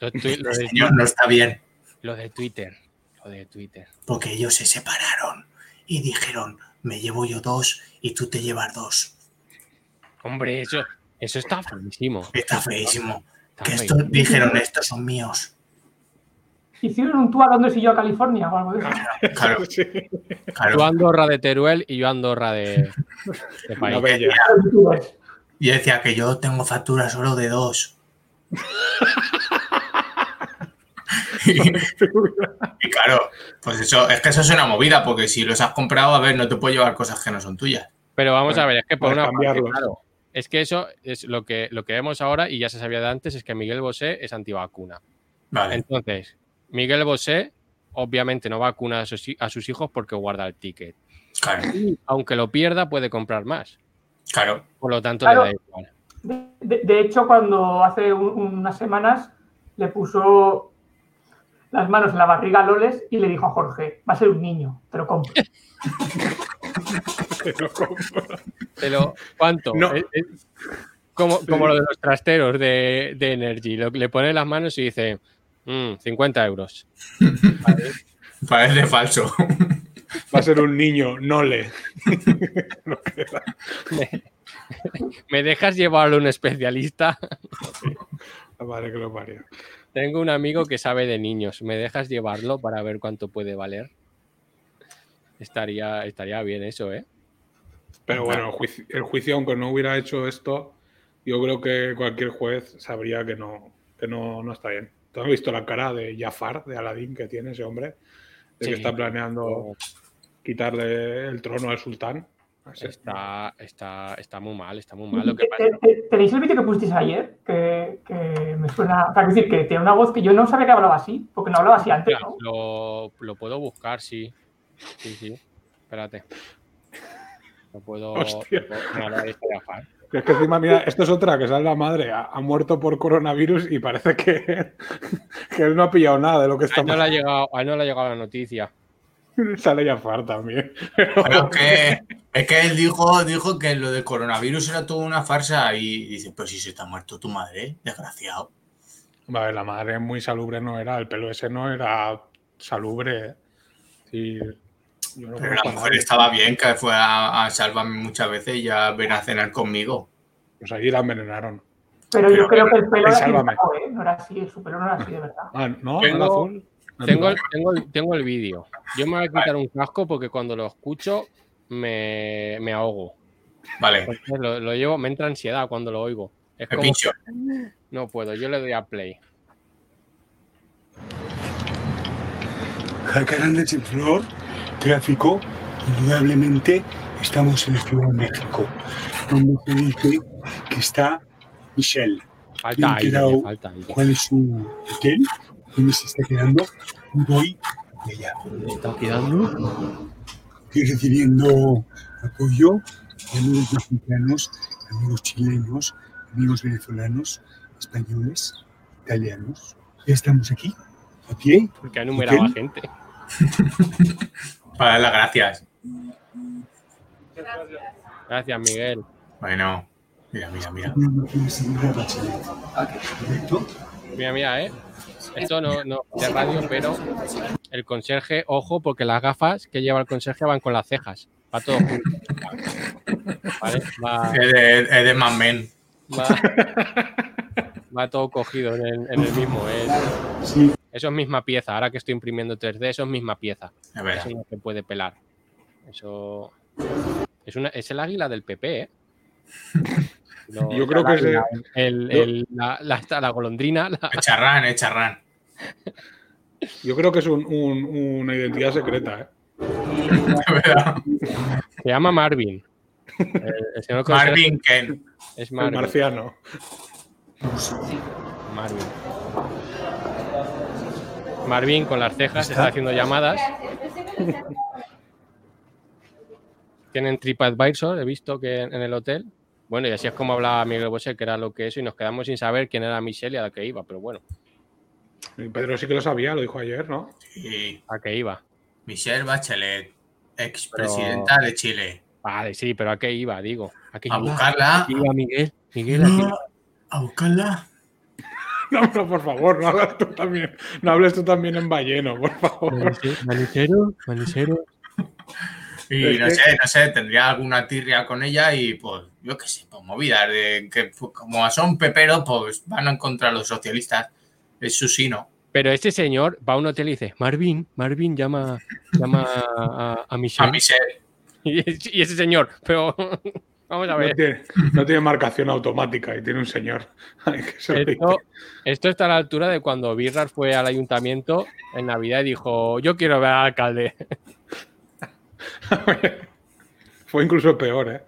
Lo, tui- lo de, señor, no está bien. lo de Twitter. Lo de Twitter. porque ellos se separaron y dijeron, me llevo yo dos y tú te llevas dos. Hombre, eso, eso está feísimo. Está feísimo. Está Que feísimo. estos dijeron, estos son míos. Hicieron un tour a Londres y yo a California o algo de eso. Claro, [laughs] Sí. claro. Tú Andorra de Teruel y yo Andorra de, de país. Y decía que yo tengo factura solo de dos. Y, y claro, pues eso, es que eso es una movida, porque si los has comprado, a ver, no te puedes llevar cosas que no son tuyas. Pero vamos a ver, es que por una parte, claro, es que eso es lo que, lo que vemos ahora y ya se sabía de antes, es que Miguel Bosé es antivacuna. Vale, Entonces, Miguel Bosé obviamente no vacuna a sus, hi- a sus hijos porque guarda el ticket. claro, Y aunque lo pierda, puede comprar más. claro. Por lo tanto, Claro. le da igual. De, hecho, cuando hace un- unas semanas le puso las manos en la barriga a Loles y le dijo a Jorge, va a ser un niño, te lo compro. [laughs] Te lo compro. Pero, ¿cuánto? No. Es- es como, como lo de los trasteros de, de Energy. Lo- le pone las manos y dice, "Mm, 50 euros. [laughs] Parece falso. Va a ser un niño, [laughs] no le. [laughs] ¿Me dejas llevarlo a un especialista? [laughs] Vale, que lo parió. Tengo un amigo que sabe de niños. ¿Me dejas llevarlo para ver cuánto puede valer? Estaría, estaría bien eso, ¿eh? Pero bueno, el juicio, el juicio, aunque no hubiera hecho esto, yo creo que cualquier juez sabría que no, que no, no está bien. ¿Tú has visto la cara de Jafar, de Aladín, que tiene ese hombre? De Sí. que está planeando quitarle el trono al sultán. Así. Está, está, está muy mal, está muy mal. Lo que ¿Te- pasa te- te- ¿Tenéis el vídeo que pusisteis ayer? Que, que me suena. Para decir que tiene una voz que yo no sabía que hablaba así, porque no hablaba así antes, ¿no? lo, lo puedo buscar, sí. Sí, sí. Espérate. Lo puedo. Hostia. Es que encima, mira, esto es otra, que sale la madre, ha, ha muerto por coronavirus y parece que, [laughs] que él no ha pillado nada de lo que A está él no le ha llegado, a él no le ha llegado la noticia. [laughs] Sale Jafar también. Pero que, es que él dijo, dijo que lo del coronavirus era toda una farsa y dice, pero si se ha muerto tu madre, desgraciado. Vale, la madre muy salubre no era, el pelo ese no era salubre. Sí, yo no Pero la a mujer estaba bien, que fue a, a salvarme muchas veces y ya ven a cenar conmigo. Pues allí la envenenaron. Pero pero- yo creo que el pelo era así. ¿eh? No era así, su pelo no era así, de verdad. Ah, ¿no? ¿Era azul? Tengo el, tengo, el, tengo el vídeo. Yo me voy a quitar un casco porque cuando lo escucho me, me ahogo. Vale, Lo, lo llevo, me entra ansiedad cuando lo oigo. Es me como, pincho. no puedo, yo le doy a play. Jacarandas en flor, tráfico, indudablemente estamos en la Ciudad de México, donde se dice que está Michelle. Falta quedado. falta aire. ¿Cuál es su hotel? ¿Dónde se está quedando? Y voy allá. ¿Está quedando? Estoy recibiendo apoyo de amigos mexicanos, amigos chilenos, amigos venezolanos, españoles, italianos. Ya estamos aquí, a pie. Porque ha numerado a gente. Para dar las gracias. Gracias, Miguel. Bueno, mira, mira, mira. Mira, mira, ¿eh? Esto no, no de radio, pero el conserje, ojo, porque las gafas que lleva el conserje van con las cejas. Va todo junto. ¿Vale? Va, Es de, de Mad Men. va, va todo cogido en el, en el mismo. Sí, eso es misma pieza. Ahora que estoy imprimiendo 3D, eso es misma pieza. A ver, Eso no se puede pelar. Eso es, una, es el águila del PP, ¿eh? No, Yo creo que el ese- el- el- la, la- la golondrina, la- es charrán, es charrán. Yo creo que es un- un- una identidad secreta, ¿eh? De [laughs] verdad. se llama Marvin. El, el señor Marvin Ken. es El Marvin. marciano. Marvin. Marvin con las cejas está haciendo llamadas. [laughs] Tienen TripAdvisor, he visto que en el hotel. Bueno, y así es como hablaba Miguel Bosé, que era lo que eso, y nos quedamos sin saber quién era Michelle y a la que iba, pero bueno, Pedro sí que lo sabía, lo dijo ayer, ¿no? Y a qué iba. Michelle Bachelet, expresidenta de Chile. Vale, sí, pero a qué iba, digo. ¿A qué A iba? buscarla. ¿A qué iba Miguel? Miguel, ¿a qué a buscarla. [laughs] No, no, por favor, no hables tú también, no hables tú también en balleno, por favor. Manicero, manicero. Y Es no sé, no sé, tendría alguna tirria con ella y pues, yo qué sé, pues movidas de que pues, como son peperos, pues van a encontrar los socialistas. Es su sino. Pero este señor va a un hotel y dice, Marvin, Marvin llama, llama a, a Michelle. A Michelle. [laughs] Y, y ese señor, pero [laughs] vamos a No ver. tiene, no tiene marcación automática y tiene un señor. [laughs] Esto, esto está a la altura de cuando Birrar fue al ayuntamiento en Navidad y dijo, yo quiero ver al alcalde. [laughs] Fue incluso peor, ¿eh?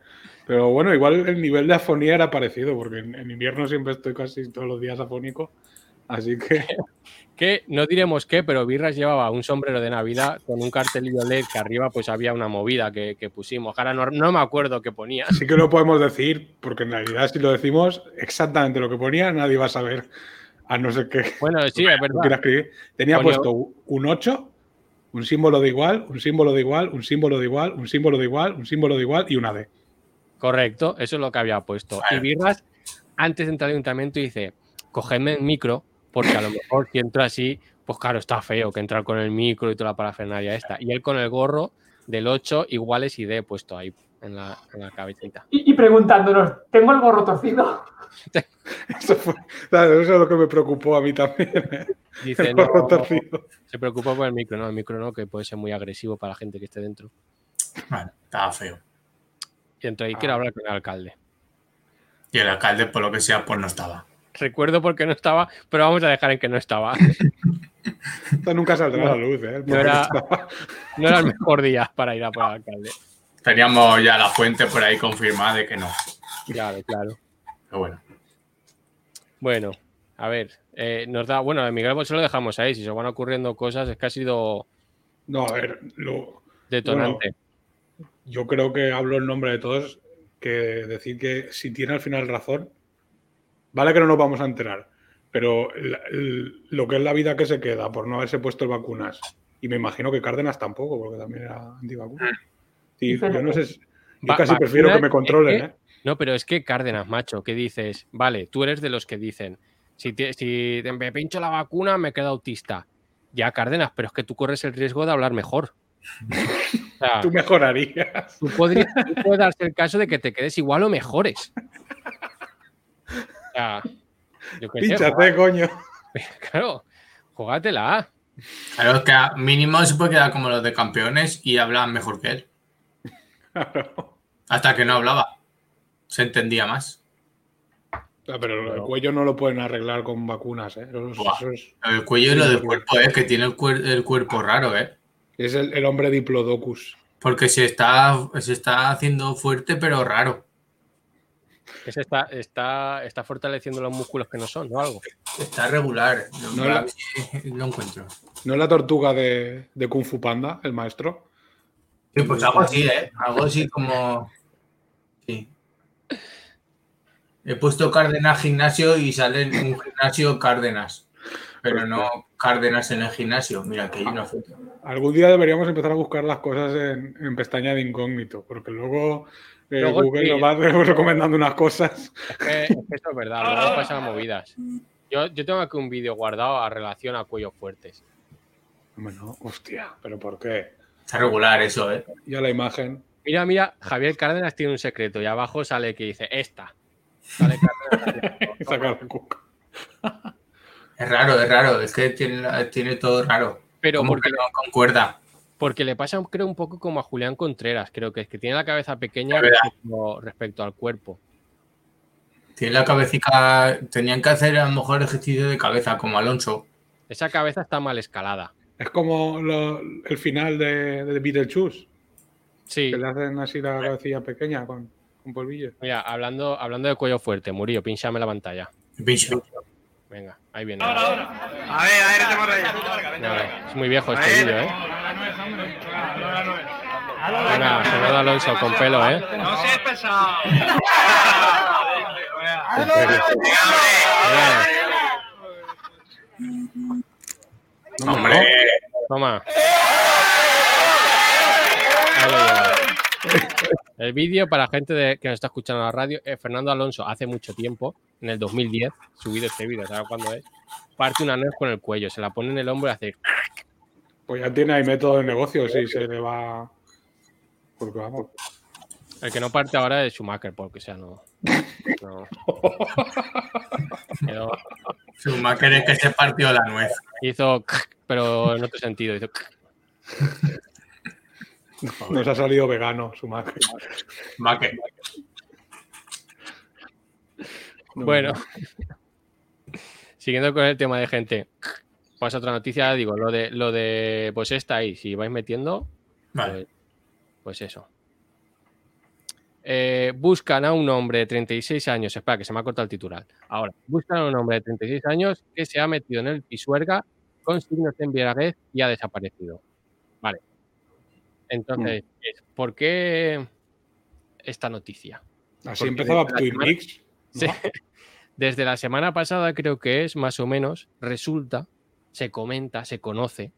Pero bueno, igual el nivel de afonía era parecido, porque en, en invierno siempre estoy casi todos los días afónico. Así que [laughs] Que no diremos qué, pero Birras llevaba un sombrero de Navidad con un cartelillo LED que arriba pues había una movida que, que pusimos. Ahora no, no me acuerdo qué ponía. sí que lo podemos decir, porque en realidad si lo decimos exactamente lo que ponía, nadie va a saber, a no ser que Bueno, sí, [laughs] es verdad. Tenía Ponía- puesto un 8, un símbolo de igual, un símbolo de igual, un símbolo de igual, un símbolo de igual, un símbolo de igual y una D. Correcto, eso es lo que había puesto. Y. Birras, antes de entrar al ayuntamiento, dice, cogedme el micro, porque a lo mejor si entro así, pues claro, está feo que entrar con el micro y toda la parafernalia esta. Y él con el gorro del 8 iguales y D puesto ahí en la, en la cabecita. Y, y preguntándonos, ¿tengo el gorro torcido? [laughs] Eso, fue. Eso es lo que me preocupó a mí también. ¿eh? Dice, El gorro no, torcido. se preocupa por el micro, no, el micro no, que puede ser muy agresivo para la gente que esté dentro. Bueno, estaba feo. Y entonces ahí Ah. quiero hablar con el alcalde. Y el alcalde, por lo que sea, pues no estaba. Recuerdo porque no estaba, pero vamos a dejar en que no estaba. Esto nunca saldrá a la luz, ¿eh? No era, no era el mejor día para ir a por el alcalde. Teníamos ya la fuente por ahí confirmada de que no. Claro, claro. Pero bueno. Bueno, a ver, eh, nos da, bueno, de Miguel pues se lo dejamos ahí, si se van ocurriendo cosas, es que ha sido No, a ver, lo, detonante. yo creo que hablo en nombre de todos que decir que si tiene al final razón, vale que no nos vamos a enterar, pero el- lo que es la vida que se queda por no haberse puesto vacunas, y me imagino que Cárdenas tampoco, porque también era antivacunas. Sí, yo no sé, si- yo Va- casi prefiero que me controlen, ¿eh? ¿eh? No, pero es que Cárdenas, macho, ¿qué dices? Vale, tú eres de los que dicen, si, te- si te- me pincho la vacuna me quedo autista. Ya, Cárdenas, pero es que tú corres el riesgo de hablar mejor. O sea, Tú mejorarías. tú podrías, tú puede darse el caso de que te quedes igual o mejores. O sea, yo qué sé, Pínchate, coño. [laughs] claro, jugátela. Claro, es que a mínimo se puede quedar como los de campeones y hablan mejor que él. Claro. Hasta que no hablaba. Se entendía más. Ah, Pero el cuello no lo pueden arreglar con vacunas, ¿eh? Es- Buah. es- El cuello y lo del cuerpo, es que tiene el, cuer- el cuerpo raro, ¿eh? Es el, el hombre diplodocus. Porque se está, se está haciendo fuerte, pero raro. Ese está, está, está fortaleciendo los músculos que no son, ¿no? Algo. Está regular. No No, la- [laughs] lo encuentro. ¿No es la tortuga de, de Kung Fu Panda, el maestro? Sí, pues algo así, ¿eh? Algo así [laughs] como. Sí. He puesto Cárdenas gimnasio y sale en un gimnasio Cárdenas. Pero no Cárdenas en el gimnasio. Mira, que hay una foto. Algún día deberíamos empezar a buscar las cosas en, en pestaña de incógnito, porque luego, eh, Luego Google sí. nos va [laughs] recomendando unas cosas. Es que, es que eso es verdad, luego pasan movidas. Yo, yo tengo aquí un vídeo guardado a relación a cuellos fuertes. Bueno, hostia, ¿pero por qué? Está regular eso, ¿eh? Ya la imagen. Mira, mira, Javier Cárdenas tiene un secreto y abajo sale que dice esta. Sale Cárdenas. [laughs] Saca la cuca. Es raro, es raro. Es que tiene, tiene todo raro. Pero Como porque, que no concuerda. porque le pasa, creo, un poco como a Julián Contreras, creo que es que tiene la cabeza pequeña respecto, respecto al cuerpo. Tiene la cabecita. Tenían que hacer a lo mejor ejercicio de cabeza, como Alonso. Esa cabeza está mal escalada. Es como lo- el final de, de Beetlejuice, Sí, que le hacen así la cabecilla pequeña con, con polvillo. mira, hablando, hablando de cuello fuerte, Murillo, pinchame la pantalla. Bicho. Venga, ahí viene. A ver, a ver, por allá. Nada, es muy viejo este vídeo, ¿eh? Venga, Fernando Alonso con pelo, ¿eh? No seas pesado. Venga, Hombre. toma. El vídeo para la gente de- que nos está escuchando en la radio, eh, Fernando Alonso hace mucho tiempo, en el 2010, subido este vídeo, ¿sabes cuándo es? Parte una nuez con el cuello, se la pone en el hombro y hace... Pues ya tiene ahí método de negocio si se le va. Porque vamos. El que no parte ahora es Schumacher, porque o sea, no... no. [laughs] Quedó- Schumacher es que se partió la nuez. hizo... [laughs] pero en otro sentido, hizo... [laughs] Nos ha salido vegano. Maque. Bueno, siguiendo con el tema de gente, pasa otra noticia, digo, lo de, lo de, pues está ahí, si vais metiendo, Vale. pues, pues eso. Eh, buscan a un hombre de 36 años, espera que se me ha cortado el titular. Ahora, buscan a un hombre de 36 años que se ha metido en el Pisuerga con signos de embriaguez y ha desaparecido. Vale. Entonces, ¿por qué esta noticia? Así Porque empezaba Twin semana- Peaks. [laughs] Desde la semana pasada creo que es, más o menos, resulta, se comenta, se conoce,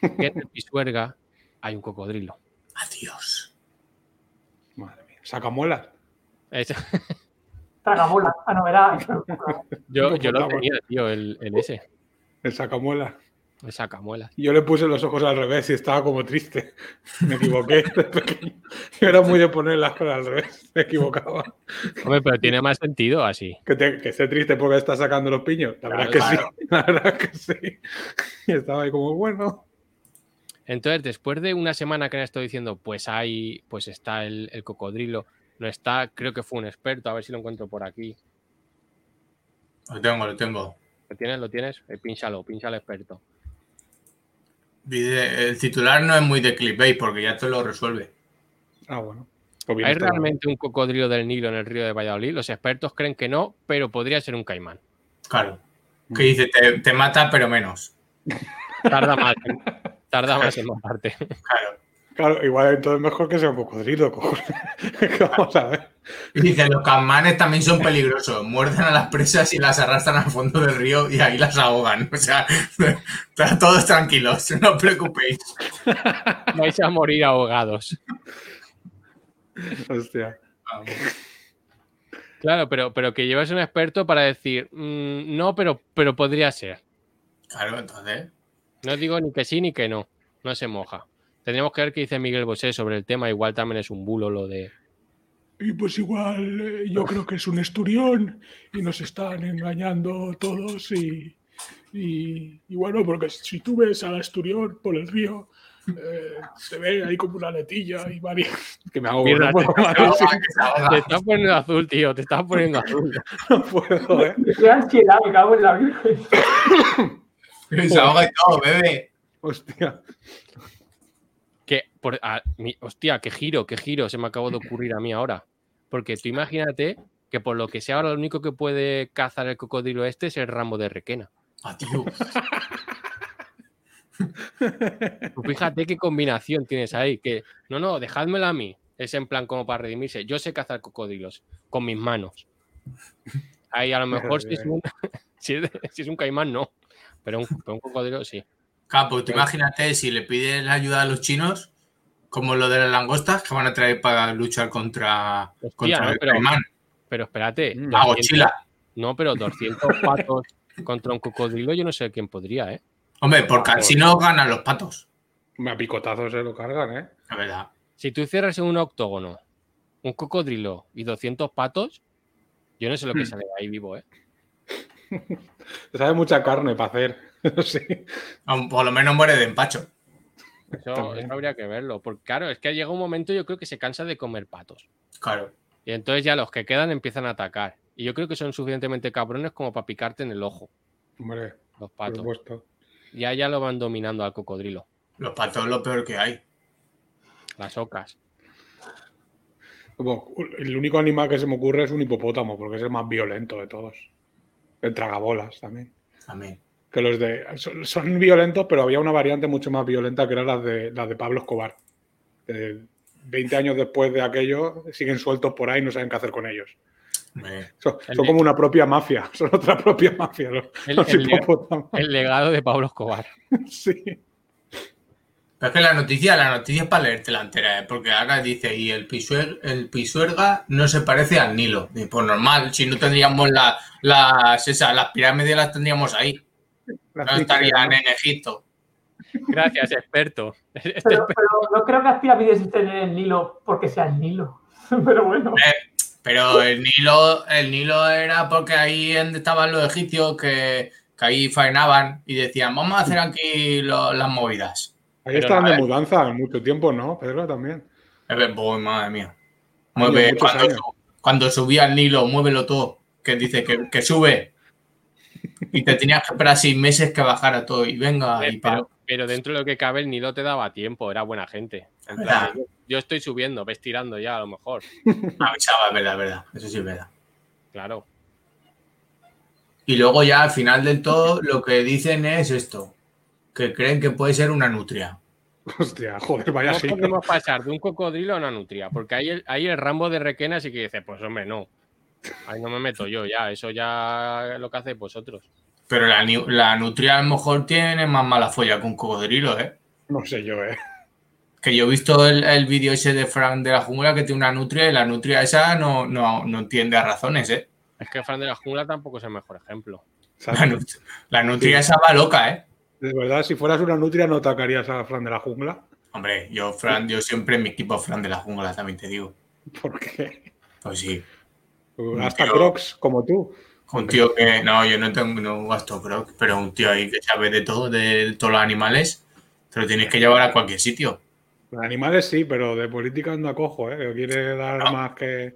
que en el Pisuerga hay un cocodrilo. Adiós. Sacamuelas. Tragabola. Ah, no, era. yo, yo lo tenía, tío, el, el ese, El sacamuelas. el sacamuelas. Yo le puse los ojos al revés y estaba como triste. Me equivoqué. [laughs] Yo era muy de poner las cosas al revés. Me equivocaba. Hombre, pero tiene más sentido así. Que, te- que esté triste porque está sacando los piños. La verdad es que sí. [laughs] La verdad es que sí. Y estaba ahí como, bueno. Entonces, después de una semana que han estado diciendo, pues hay, pues está el, el cocodrilo, no está, creo que fue un experto, a ver si lo encuentro por aquí. Lo tengo, lo tengo. ¿Lo tienes? ¿Lo tienes? Eh, pínchalo, pínchalo experto. Dice, El titular no es muy de clickbait porque ya te lo resuelve. Ah, bueno. Pues ¿Hay realmente un cocodrilo del Nilo en el río de Valladolid? Los expertos creen que no, pero podría ser un caimán. Claro. Que dice, te, te mata, pero menos. Tarda más, [laughs] tarda más [laughs] en matarte. Claro. Claro, igual entonces mejor que sea un cocodrilo, cojones. [laughs] Vamos a ver. Y dice, los caimanes también son peligrosos. Muerden a las presas y las arrastran al fondo del río y ahí las ahogan. O sea, [laughs] todos tranquilos, no os preocupéis. Vais a morir ahogados. Hostia. Claro, pero, pero que llevas un experto para decir, "Mm, no, pero, pero podría ser. Claro, entonces. No digo ni que sí ni que no. No se moja. Tendríamos que ver qué dice Miguel Bosé sobre el tema. Igual también es un bulo lo de. Y pues igual eh, yo creo que es un esturión y nos están engañando todos y, y, y bueno, porque si tú ves al esturión por el río, eh, se ve ahí como una letilla y varias... Que me [laughs] hago Mierda, te- [laughs] te- Te estás poniendo azul, tío. Te estás poniendo azul. [laughs] no puedo, ¿eh? Qué ansiedad, me cago en la virgen. [laughs] Se ahoga y todo, bebé. Hostia. Que, por, ah, mi- hostia, qué giro, qué giro se me acabó de ocurrir a mí ahora. Porque tú imagínate que por lo que sea ahora lo único que puede cazar el cocodrilo este es el ramo de requena. Ah, tío. Tú fíjate qué combinación tienes ahí. Que no, no, dejádmelo a mí. Es en plan como para redimirse. Yo sé cazar cocodrilos con mis manos. Ahí a lo mejor si es un, [laughs] si es, si es un caimán, no. Pero un, pero un cocodrilo sí. Claro, pues tú imagínate si le pides la ayuda a los chinos, como lo de las langostas que van a traer para luchar contra, Hostia, contra no, el pero- caimán. Pero espérate. Mm. La 200 mochila. No, pero 200 patos contra un cocodrilo, yo no sé quién podría, ¿eh? Hombre, porque si no ganan los patos. Me a picotazos se lo cargan, ¿eh? La verdad. Si tú cierras en un octógono un cocodrilo y 200 patos, yo no sé lo que Hmm. sale ahí vivo, ¿eh? [laughs] Te sabe mucha carne para hacer. [laughs] sí. Por lo menos muere de empacho. Eso, habría que verlo. Porque claro, es que llega un momento yo creo que se cansa de comer patos. Claro. Y entonces ya los que quedan empiezan a atacar. Y yo creo que son suficientemente cabrones como para picarte en el ojo, Hombre, los por patos. supuesto. Ya ya lo van dominando al cocodrilo. Los patos es lo peor que hay. Las ocas. Como, el único animal que se me ocurre es un hipopótamo, porque es el más violento de todos. El tragabolas también. También. Que los de. Son, son violentos, pero había una variante mucho más violenta que era la de, la de Pablo Escobar. Eh, 20 años después de aquello, siguen sueltos por ahí y no saben qué hacer con ellos. Son, como una propia mafia. [laughs] Son otra propia mafia. Los, El- los. El legado de Pablo Escobar. [laughs] Sí. Pero es que la noticia, la noticia es para leértela entera, ¿eh? porque acá dice, y el, pisuer- el pisuerga no se parece al Nilo. Y pues normal, si no tendríamos la- las, esas, las pirámides las tendríamos ahí. No estarían en Egipto. Gracias, experto. [laughs] Este Pero, pero no creo que las pirámides estén en el Nilo porque sea el Nilo. [laughs] Pero bueno. Pero el Nilo, el Nilo era porque ahí estaban los egipcios que, que ahí faenaban y decían, vamos a hacer aquí lo- las movidas. Ahí Pero estaban de mudanza mucho tiempo, ¿no? Pedro también. Eh, pues, madre mía. Mueve, cuando, cuando subía al Nilo, muévelo todo. Que dice que, que sube. Y te tenías que esperar seis meses que bajara todo. Y venga, y pa- Pero, pero dentro de lo que cabe, el Nilo te daba tiempo, era buena gente. Yo, yo estoy subiendo, ves tirando ya, a lo mejor. [laughs] avisaba, es verdad, es verdad. Eso sí es verdad. Claro. Y luego ya al final del todo lo que dicen es esto. Que creen que puede ser una nutria. Hostia, joder, vaya ¿Cómo sí. podemos pasar de un cocodrilo a una nutria? Porque ahí el, ahí el Rambo de Requena sí que dice, pues hombre, no. Ahí no me meto yo ya, eso ya es lo que hacéis vosotros. Pero la, la nutria a lo mejor tiene más mala folla que un cocodrilo, ¿eh? No sé yo, ¿eh? Que yo he visto el, el vídeo ese de Frank de la jungla que tiene una nutria y la nutria esa no, no, no entiende a razones, ¿eh? Es que Fran de la Jungla tampoco es el mejor ejemplo. ¿Sabes? La, nut- la nutria esa va loca, ¿eh? De verdad, si fueras una nutria, ¿no atacarías a Fran de la jungla? Hombre, yo, Fran, yo siempre en mi equipo Fran de la jungla, también te digo. ¿Por qué? Pues sí. Hasta Yo- Crocs, como tú. Un tío que, no, yo no tengo, no gasto crocs, pero un tío ahí que sabe de todo, de todos los animales, te lo tienes que llevar a cualquier sitio. Animales sí, pero de política anda cojo, ¿eh? Que quiere dar No. más que.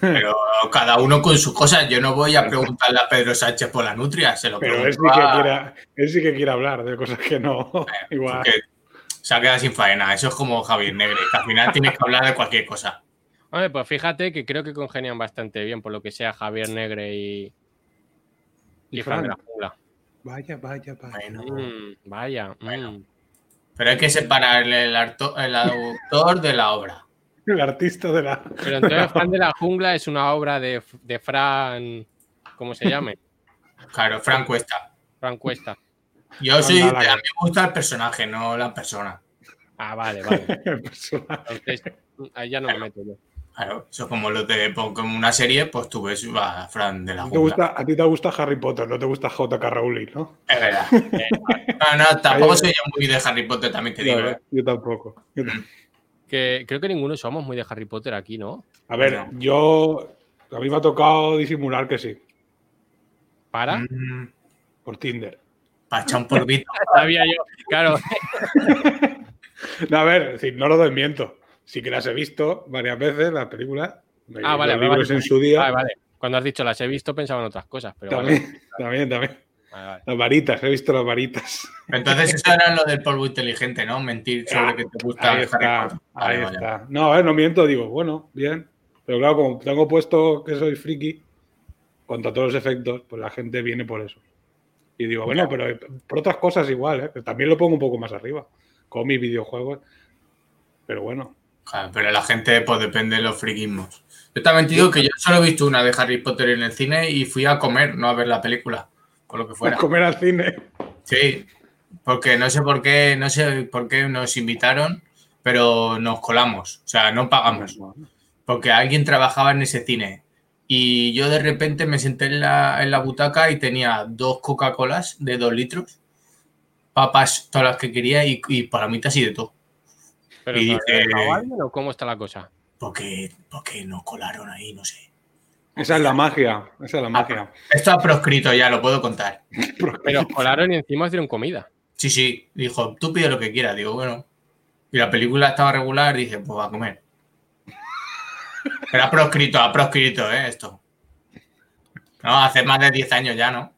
Pero cada uno con sus cosas. Yo no voy a preguntarle a Pedro Sánchez por la nutria. Se lo Pero él sí, pregunto que quiere, él sí que quiere hablar de cosas que no. Igual. porque se ha quedado sin faena. Eso es como Javier Negre, que al final tienes que hablar de cualquier cosa. Hombre, pues fíjate que creo que congenian bastante bien, por lo que sea Javier Negre y, y, Y Fran de la jungla. Vaya, vaya, vaya. Bueno, Mm, vaya. Bueno. mm. pero hay que separar el autor de la obra. El artista de la. Pero entonces [laughs] Fran de la jungla es una obra de, de Fran. ¿Cómo se llame? Claro, Frank Cuesta. Fran Cuesta. Yo soy. A mí me gusta el personaje, no la persona. Ah, vale, vale. [laughs] Entonces, ahí ya no me meto yo. Claro, eso como lo de como una serie, pues tú ves a Fran de la ¿Te jungla. gusta, a ti te gusta Harry Potter, no te gusta J.K. Rowling, ¿no? Es verdad. [laughs] No, no, tampoco soy yo muy de Harry Potter, también te digo. No, ¿eh? yo tampoco. Yo tampoco. Que creo que ninguno somos muy de Harry Potter aquí, ¿no? A ver, yo. A mí me ha tocado disimular que sí, Para. Mm, por Tinder. para echar un polvito. [laughs] Sabía yo. Claro. No, a ver, decir, no lo desmiento. Sí que las he visto varias veces, las películas. Ah, vale, los vale, libros vale. en su día. Vale, vale. Cuando has dicho las he visto, pensaba en otras cosas. Pero vale. [laughs] también, también, también. Vale, vale. Las varitas, he visto las varitas. Entonces, eso era lo del polvo inteligente, ¿no? Mentir sobre que te gusta Ahí está, Potter. Vale, ahí vale. está. No, a ver, no miento, digo, bueno, bien. Pero claro, como tengo puesto que soy friki, contra todos los efectos, pues la gente viene por eso. Y digo, bueno, pero por otras cosas igual, ¿eh? También lo pongo un poco más arriba. Con mis videojuegos. Pero bueno, Claro, pero la gente, pues depende de los friquismos. Yo también te digo que yo solo he visto una de Harry Potter en el cine y fui a comer, no a ver la película, lo que fuera. comer al cine. Sí, porque no sé por qué, no sé por qué nos invitaron, pero nos colamos, o sea, no pagamos, porque alguien trabajaba en ese cine. Y yo de repente me senté en la, en la butaca y tenía dos Coca-Colas de dos litros, papas todas las que quería y, y palomitas y de todo. Pero Y ¿no cómo está la cosa? Porque, porque nos colaron ahí, no sé. Esa es la magia. Esa es la magia. Esto ha proscrito ya, lo puedo contar. Pero colaron y encima os dieron comida. Sí, sí, dijo, tú pide lo que quieras. Digo, bueno. Y la película estaba regular, dije, pues va a comer. Pero ha proscrito, ha proscrito, ¿eh? Esto. No, hace más de 10 años ya, ¿no?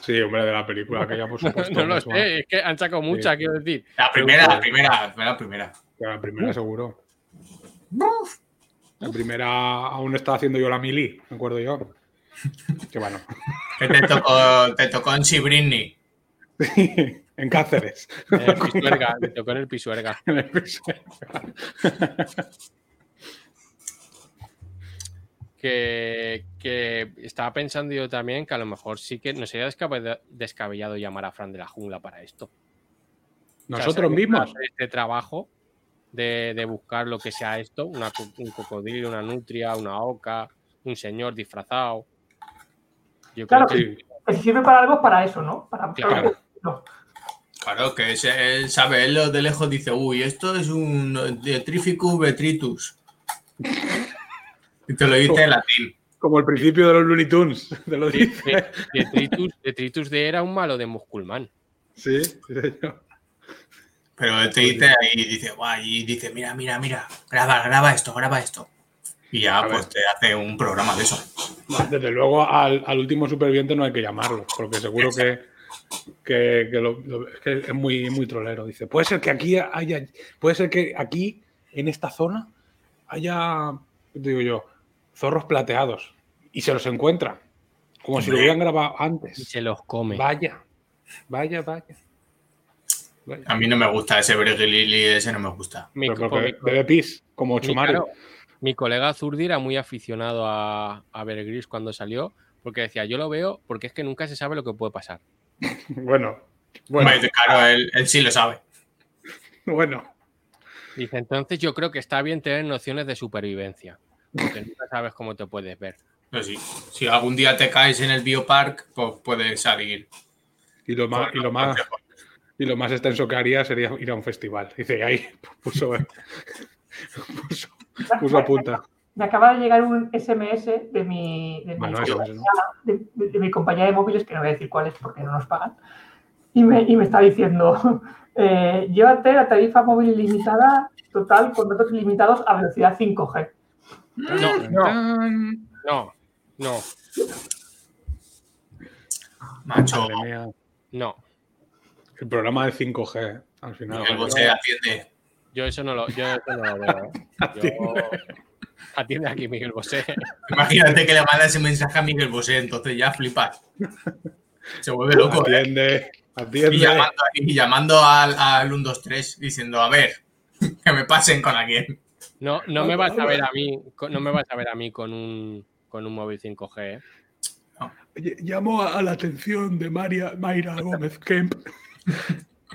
Sí, hombre, de la película, que ya por [laughs] supuesto. no lo sé, es que han sacado muchas, quiero decir. La primera, la primera, la primera. Que La primera seguro. La primera aún estaba haciendo yo la mili, me acuerdo yo. Que bueno. Que te tocó, te tocó en Britney. en Cáceres. En el Pisuerga, me tocó en el Pisuerga. En el piso. Que, que estaba pensando yo también que a lo mejor sí que no sería descabe- descabellado llamar a Fran de la jungla para esto. O sea, Nosotros mismos. hacer Este trabajo de, de buscar lo que sea esto, una un cocodrilo, una nutria, una oca, un señor disfrazado. Yo Claro creo que, que que si sirve para algo, para eso, ¿no? Para, Claro. no. Claro, que es- él sabe, él lo de lejos dice, uy, esto es un Detrificus vetritus. Y te lo dice en latín. Como el principio de los Looney Tunes. Te lo de- Detritus, Detritus de era un malo de Musculman. Sí, sí, señor. Pero te dice ahí, dice, guay, y dice, mira, mira, mira, graba, graba esto, graba esto. Y ya, A ver. pues te hace un programa de eso. Desde luego al, al último superviviente no hay que llamarlo, porque seguro que, que, que lo- que es muy, muy trolero. Dice, puede ser que aquí haya, puede ser que aquí, en esta zona, haya, ¿qué te digo yo, zorros plateados. Y se los encuentra. Como si lo hubieran grabado Y antes. se los come. Vaya, vaya, vaya. A mí no me gusta ese Lili, ese no me gusta. Mi, porque- pis, como mi- Chumari. claro, mi colega Zurdi era muy aficionado a, a cuando salió, porque decía, yo lo veo porque es que nunca se sabe lo que puede pasar. [laughs] Bueno, bueno, claro, él, él sí lo sabe. [laughs] bueno. Dice, entonces yo creo que está bien tener nociones de supervivencia, porque nunca sabes cómo te puedes ver. Pero sí, si algún día te caes en el biopark, pues puedes salir. Y lo más, y lo más, y lo más extenso que haría sería ir a un festival. Dice, ahí puso, puso, puso punta. Me acaba de llegar un SMS de mi, de mi, eso, ¿no? de- de- de mi compañía de móviles, que no voy a decir cuál es porque no nos pagan, y me, y me está diciendo, [laughs] eh, llévate la tarifa móvil ilimitada total con datos ilimitados a velocidad 5G. No, no, no, no, Macho, Madre mía. no. El programa de 5G, al final. el Bosé atiende. Yo eso no lo, yo eso no lo veo. Yo- Atiende aquí Miguel Bosé. Imagínate que le manda ese mensaje a Miguel Bosé, entonces ya flipas. Se vuelve loco, ¿eh? Atiende, atiende. Y llamando, y llamando al, al 123 diciendo, a ver, [laughs] que me pasen con alguien. No, no me vas a ver a mí, con- no me vas a ver a mí con un con un móvil 5G. ¿eh? Oye, Llamo a la atención de María, Mayra Gómez Kemp.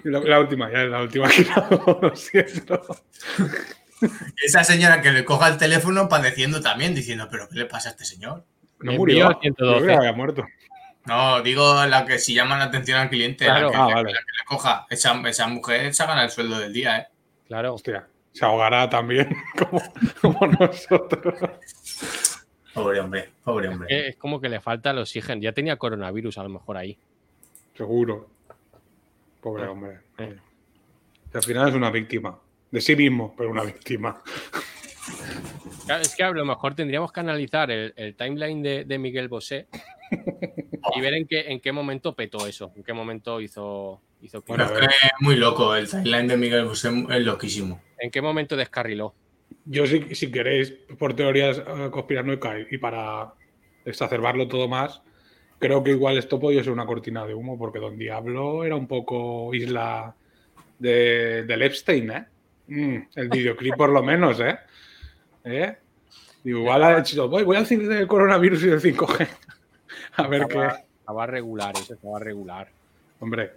La, la última, ya es la última que hago, [laughs] lo siento. Esa señora que le coja el teléfono padeciendo también, diciendo, pero ¿qué le pasa a este señor? No murió. envió 112. Yo creo que había muerto. No, digo la que si llaman la atención al cliente, Claro. la, que, Ah, la- vale. la que le coja. Esa, esa mujer se gana el sueldo del día, ¿eh? Claro. Hostia, se ahogará también, [laughs] como, como nosotros. Pobre hombre, pobre hombre. Eh, Es como que le falta el oxígeno. Ya tenía coronavirus a lo mejor ahí. Seguro. Pobre hombre. Eh. Que al final es una víctima. De sí mismo, pero una víctima. Claro, Es que a lo mejor tendríamos que analizar el, el timeline de, de Miguel Bosé y ver en qué, en qué momento petó eso, en qué momento hizo, hizo Bueno, es que es muy loco. El timeline de Miguel Bosé es loquísimo. en qué momento descarriló. Yo, si, si queréis, por teorías eh, conspiranoicas y para exacerbarlo todo más, creo que igual esto podría ser una cortina de humo, porque Don Diablo era un poco isla de, del Epstein, ¿eh? Mm, el videoclip por lo menos, ¿eh? ¿Eh? Igual ha dicho, voy, voy a decir del coronavirus y del 5G. [laughs] A ver qué. Estaba, estaba regular, eso estaba regular. Hombre,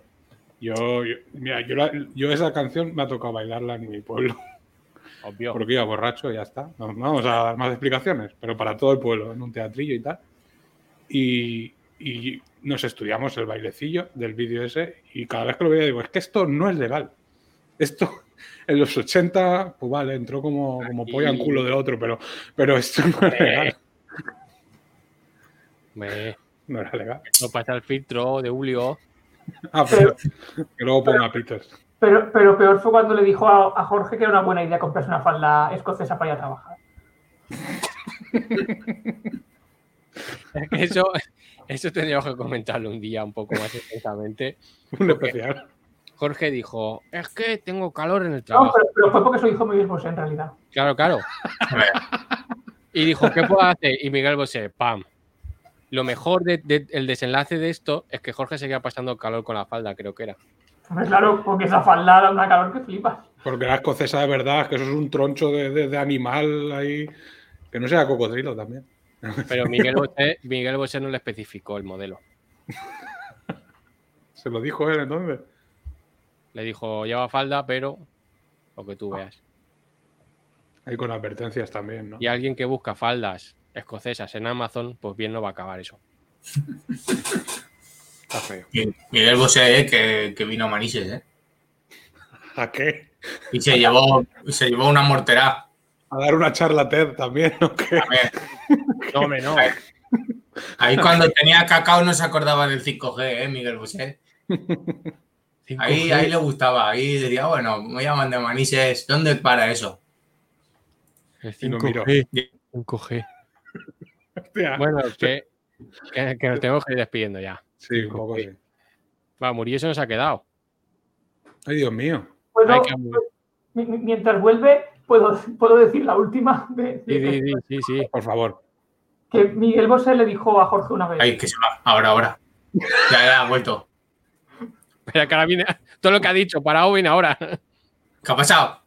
yo, yo- mira, yo, la- yo esa canción me ha tocado bailarla en mi pueblo. Obvio. Porque iba borracho y ya está. No, no vamos a dar más explicaciones, pero para todo el pueblo, en un teatrillo y tal. Y, y nos estudiamos el bailecillo del vídeo ese y cada vez que lo veía digo, es que esto no es legal. Esto [laughs] en los 80, pues vale, entró como, como polla en culo del otro, pero, pero esto no es legal. Me, No era legal. no pasa el filtro de Julio. Ah, pero que luego ponga Peters. Pero, pero peor fue cuando le dijo a, a Jorge que era una buena idea comprarse una falda escocesa para ir a trabajar. [laughs] Eso, eso tendríamos que comentarlo un día un poco más extensamente. [laughs] Un especial. Jorge dijo, es que tengo calor en el No, trabajo. pero, pero fue porque se lo dijo Miguel Bosé en realidad. Claro, claro. [laughs] Y dijo, ¿qué puedo hacer? Y Miguel Bosé, pam. Lo mejor del desenlace de esto es que Jorge seguía pasando calor con la falda, creo que era. Claro, porque esa falda da una calor que flipas. Porque la escocesa de verdad, que eso es un troncho de, de- de animal ahí. Que no sea cocodrilo también. Pero Miguel Bosé, Miguel Bosé no le especificó el modelo. [laughs] Se lo dijo él entonces. Le dijo, lleva falda, pero lo que tú veas. Ahí con advertencias también, ¿no? Y alguien que busca faldas escocesas en Amazon, pues bien no va a acabar eso. [laughs] Está feo. Mi- Miguel Bosé, eh, que, que vino a Manises, ¿eh? [laughs] ¿A qué? Y se llevó, se llevó una mortera. A dar una charla TED también, ¿o qué? También. No, hombre, no. Ahí cuando tenía cacao no se acordaba del 5G, ¿eh, Miguel Bosé? [laughs] Ahí, ahí le gustaba. Ahí decía, bueno, me llaman de Manises. ¿Dónde para eso? El Y no miro. 5G. 5G. Hostia. Bueno, que, que, que nos tenemos que ir despidiendo ya. sí, un poco así. Va, Murillo se nos ha quedado. Ay, Dios mío. Que- mi- mi- mientras vuelve, puedo, puedo decir la última. de- Sí, de- sí, sí, sí, sí. Por favor. Que Miguel Bosé le dijo a Jorge una vez. Ay, que se va. Ahora, ahora. Ya, ya, ha vuelto. Pero que ahora viene todo lo que ha dicho, parado viene ahora. ¿Qué ha pasado?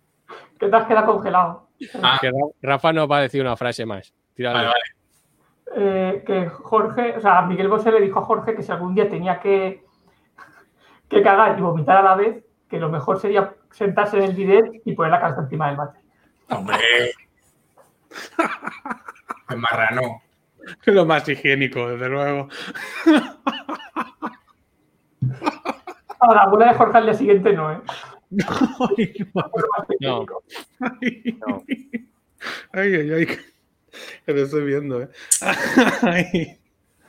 que te has quedado congelado. Ah, Que Rafa nos va a decir una frase más. Tírale. vale, vale. Eh, que Jorge, o sea, Miguel Bosé le dijo a Jorge que si algún día tenía que, que cagar y vomitar a la vez, que lo mejor sería sentarse en el bidet y poner la cabeza encima del váter. Hombre. [laughs] Qué marrano. Lo más higiénico, desde luego. A la abuela de Jorge al día siguiente no, ¿eh? Ay, No. higiénico. No. ay, ay, ay. Que lo estoy viendo, ¿eh? Ay.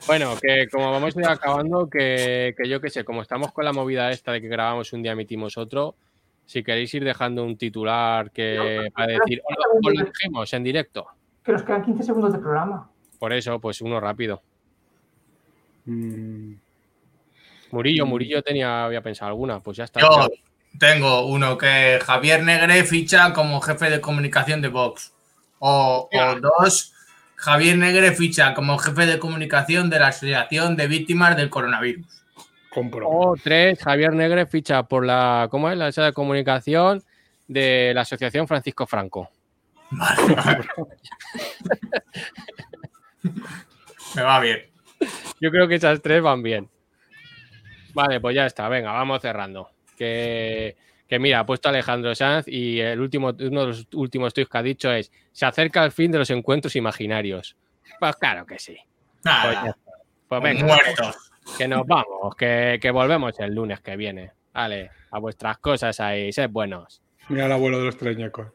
Bueno, que como vamos a ir acabando, que, que yo qué sé, como estamos con la movida esta de que grabamos un día, emitimos otro, si queréis ir dejando un titular que para decir, o lo, o lo dijimos en directo. Que nos quedan 15 segundos de programa. Por eso, pues uno rápido. Mm, Murillo, Mm. Murillo tenía, había pensado alguna, pues ya está. Yo tengo uno que Javier Negre ficha como jefe de comunicación de Vox. O, o dos, Javier Negre ficha como jefe de comunicación de la Asociación de Víctimas del Coronavirus. Compro. O tres, Javier Negre ficha por la, ¿cómo es? La sala de comunicación de la Asociación Francisco Franco. Vale, vale. [laughs] Me va bien. Yo creo que esas tres van bien. Vale, pues ya está. Venga, vamos cerrando. Que, que mira, ha puesto Alejandro Sanz y el último, uno de los últimos tweets que ha dicho es: Se acerca el fin de los encuentros imaginarios. Pues claro que sí. Pues, Nada. Pues venga, muertos. Que nos vamos, que, que volvemos el lunes que viene. Vale, a vuestras cosas ahí, sed buenos. Mira el abuelo de los treñecos.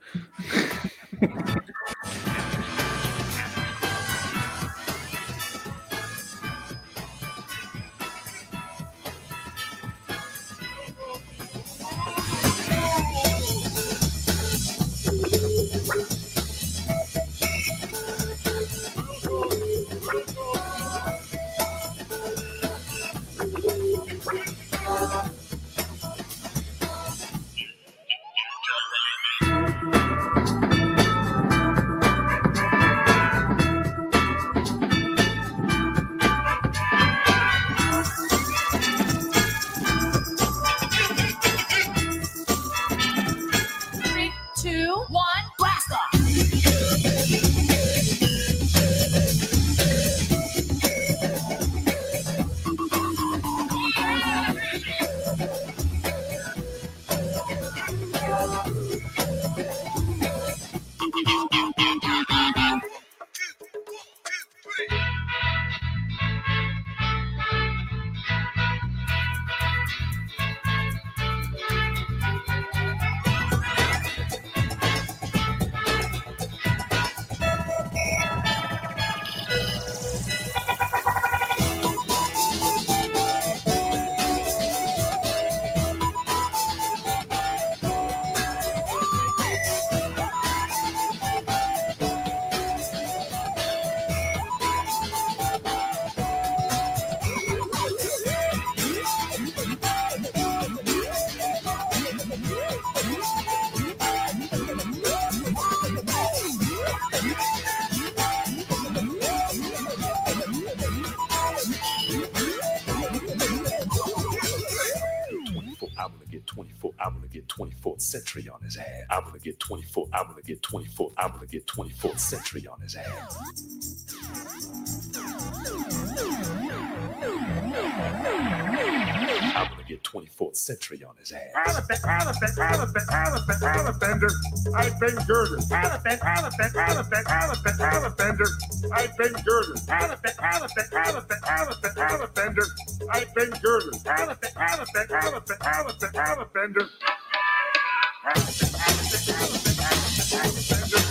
24th century on his hands. I'm gonna get 24. I'm gonna get 24. I'm gonna get 24th century on his hands. I'm gonna get 24th century on his ass. I've been, I've I've been, I've been, I've been, I've been girded. I've been, I've I've been, I've been, I've been, girded. I've been, I've I've been, girded. I've been, I've been, Thank you.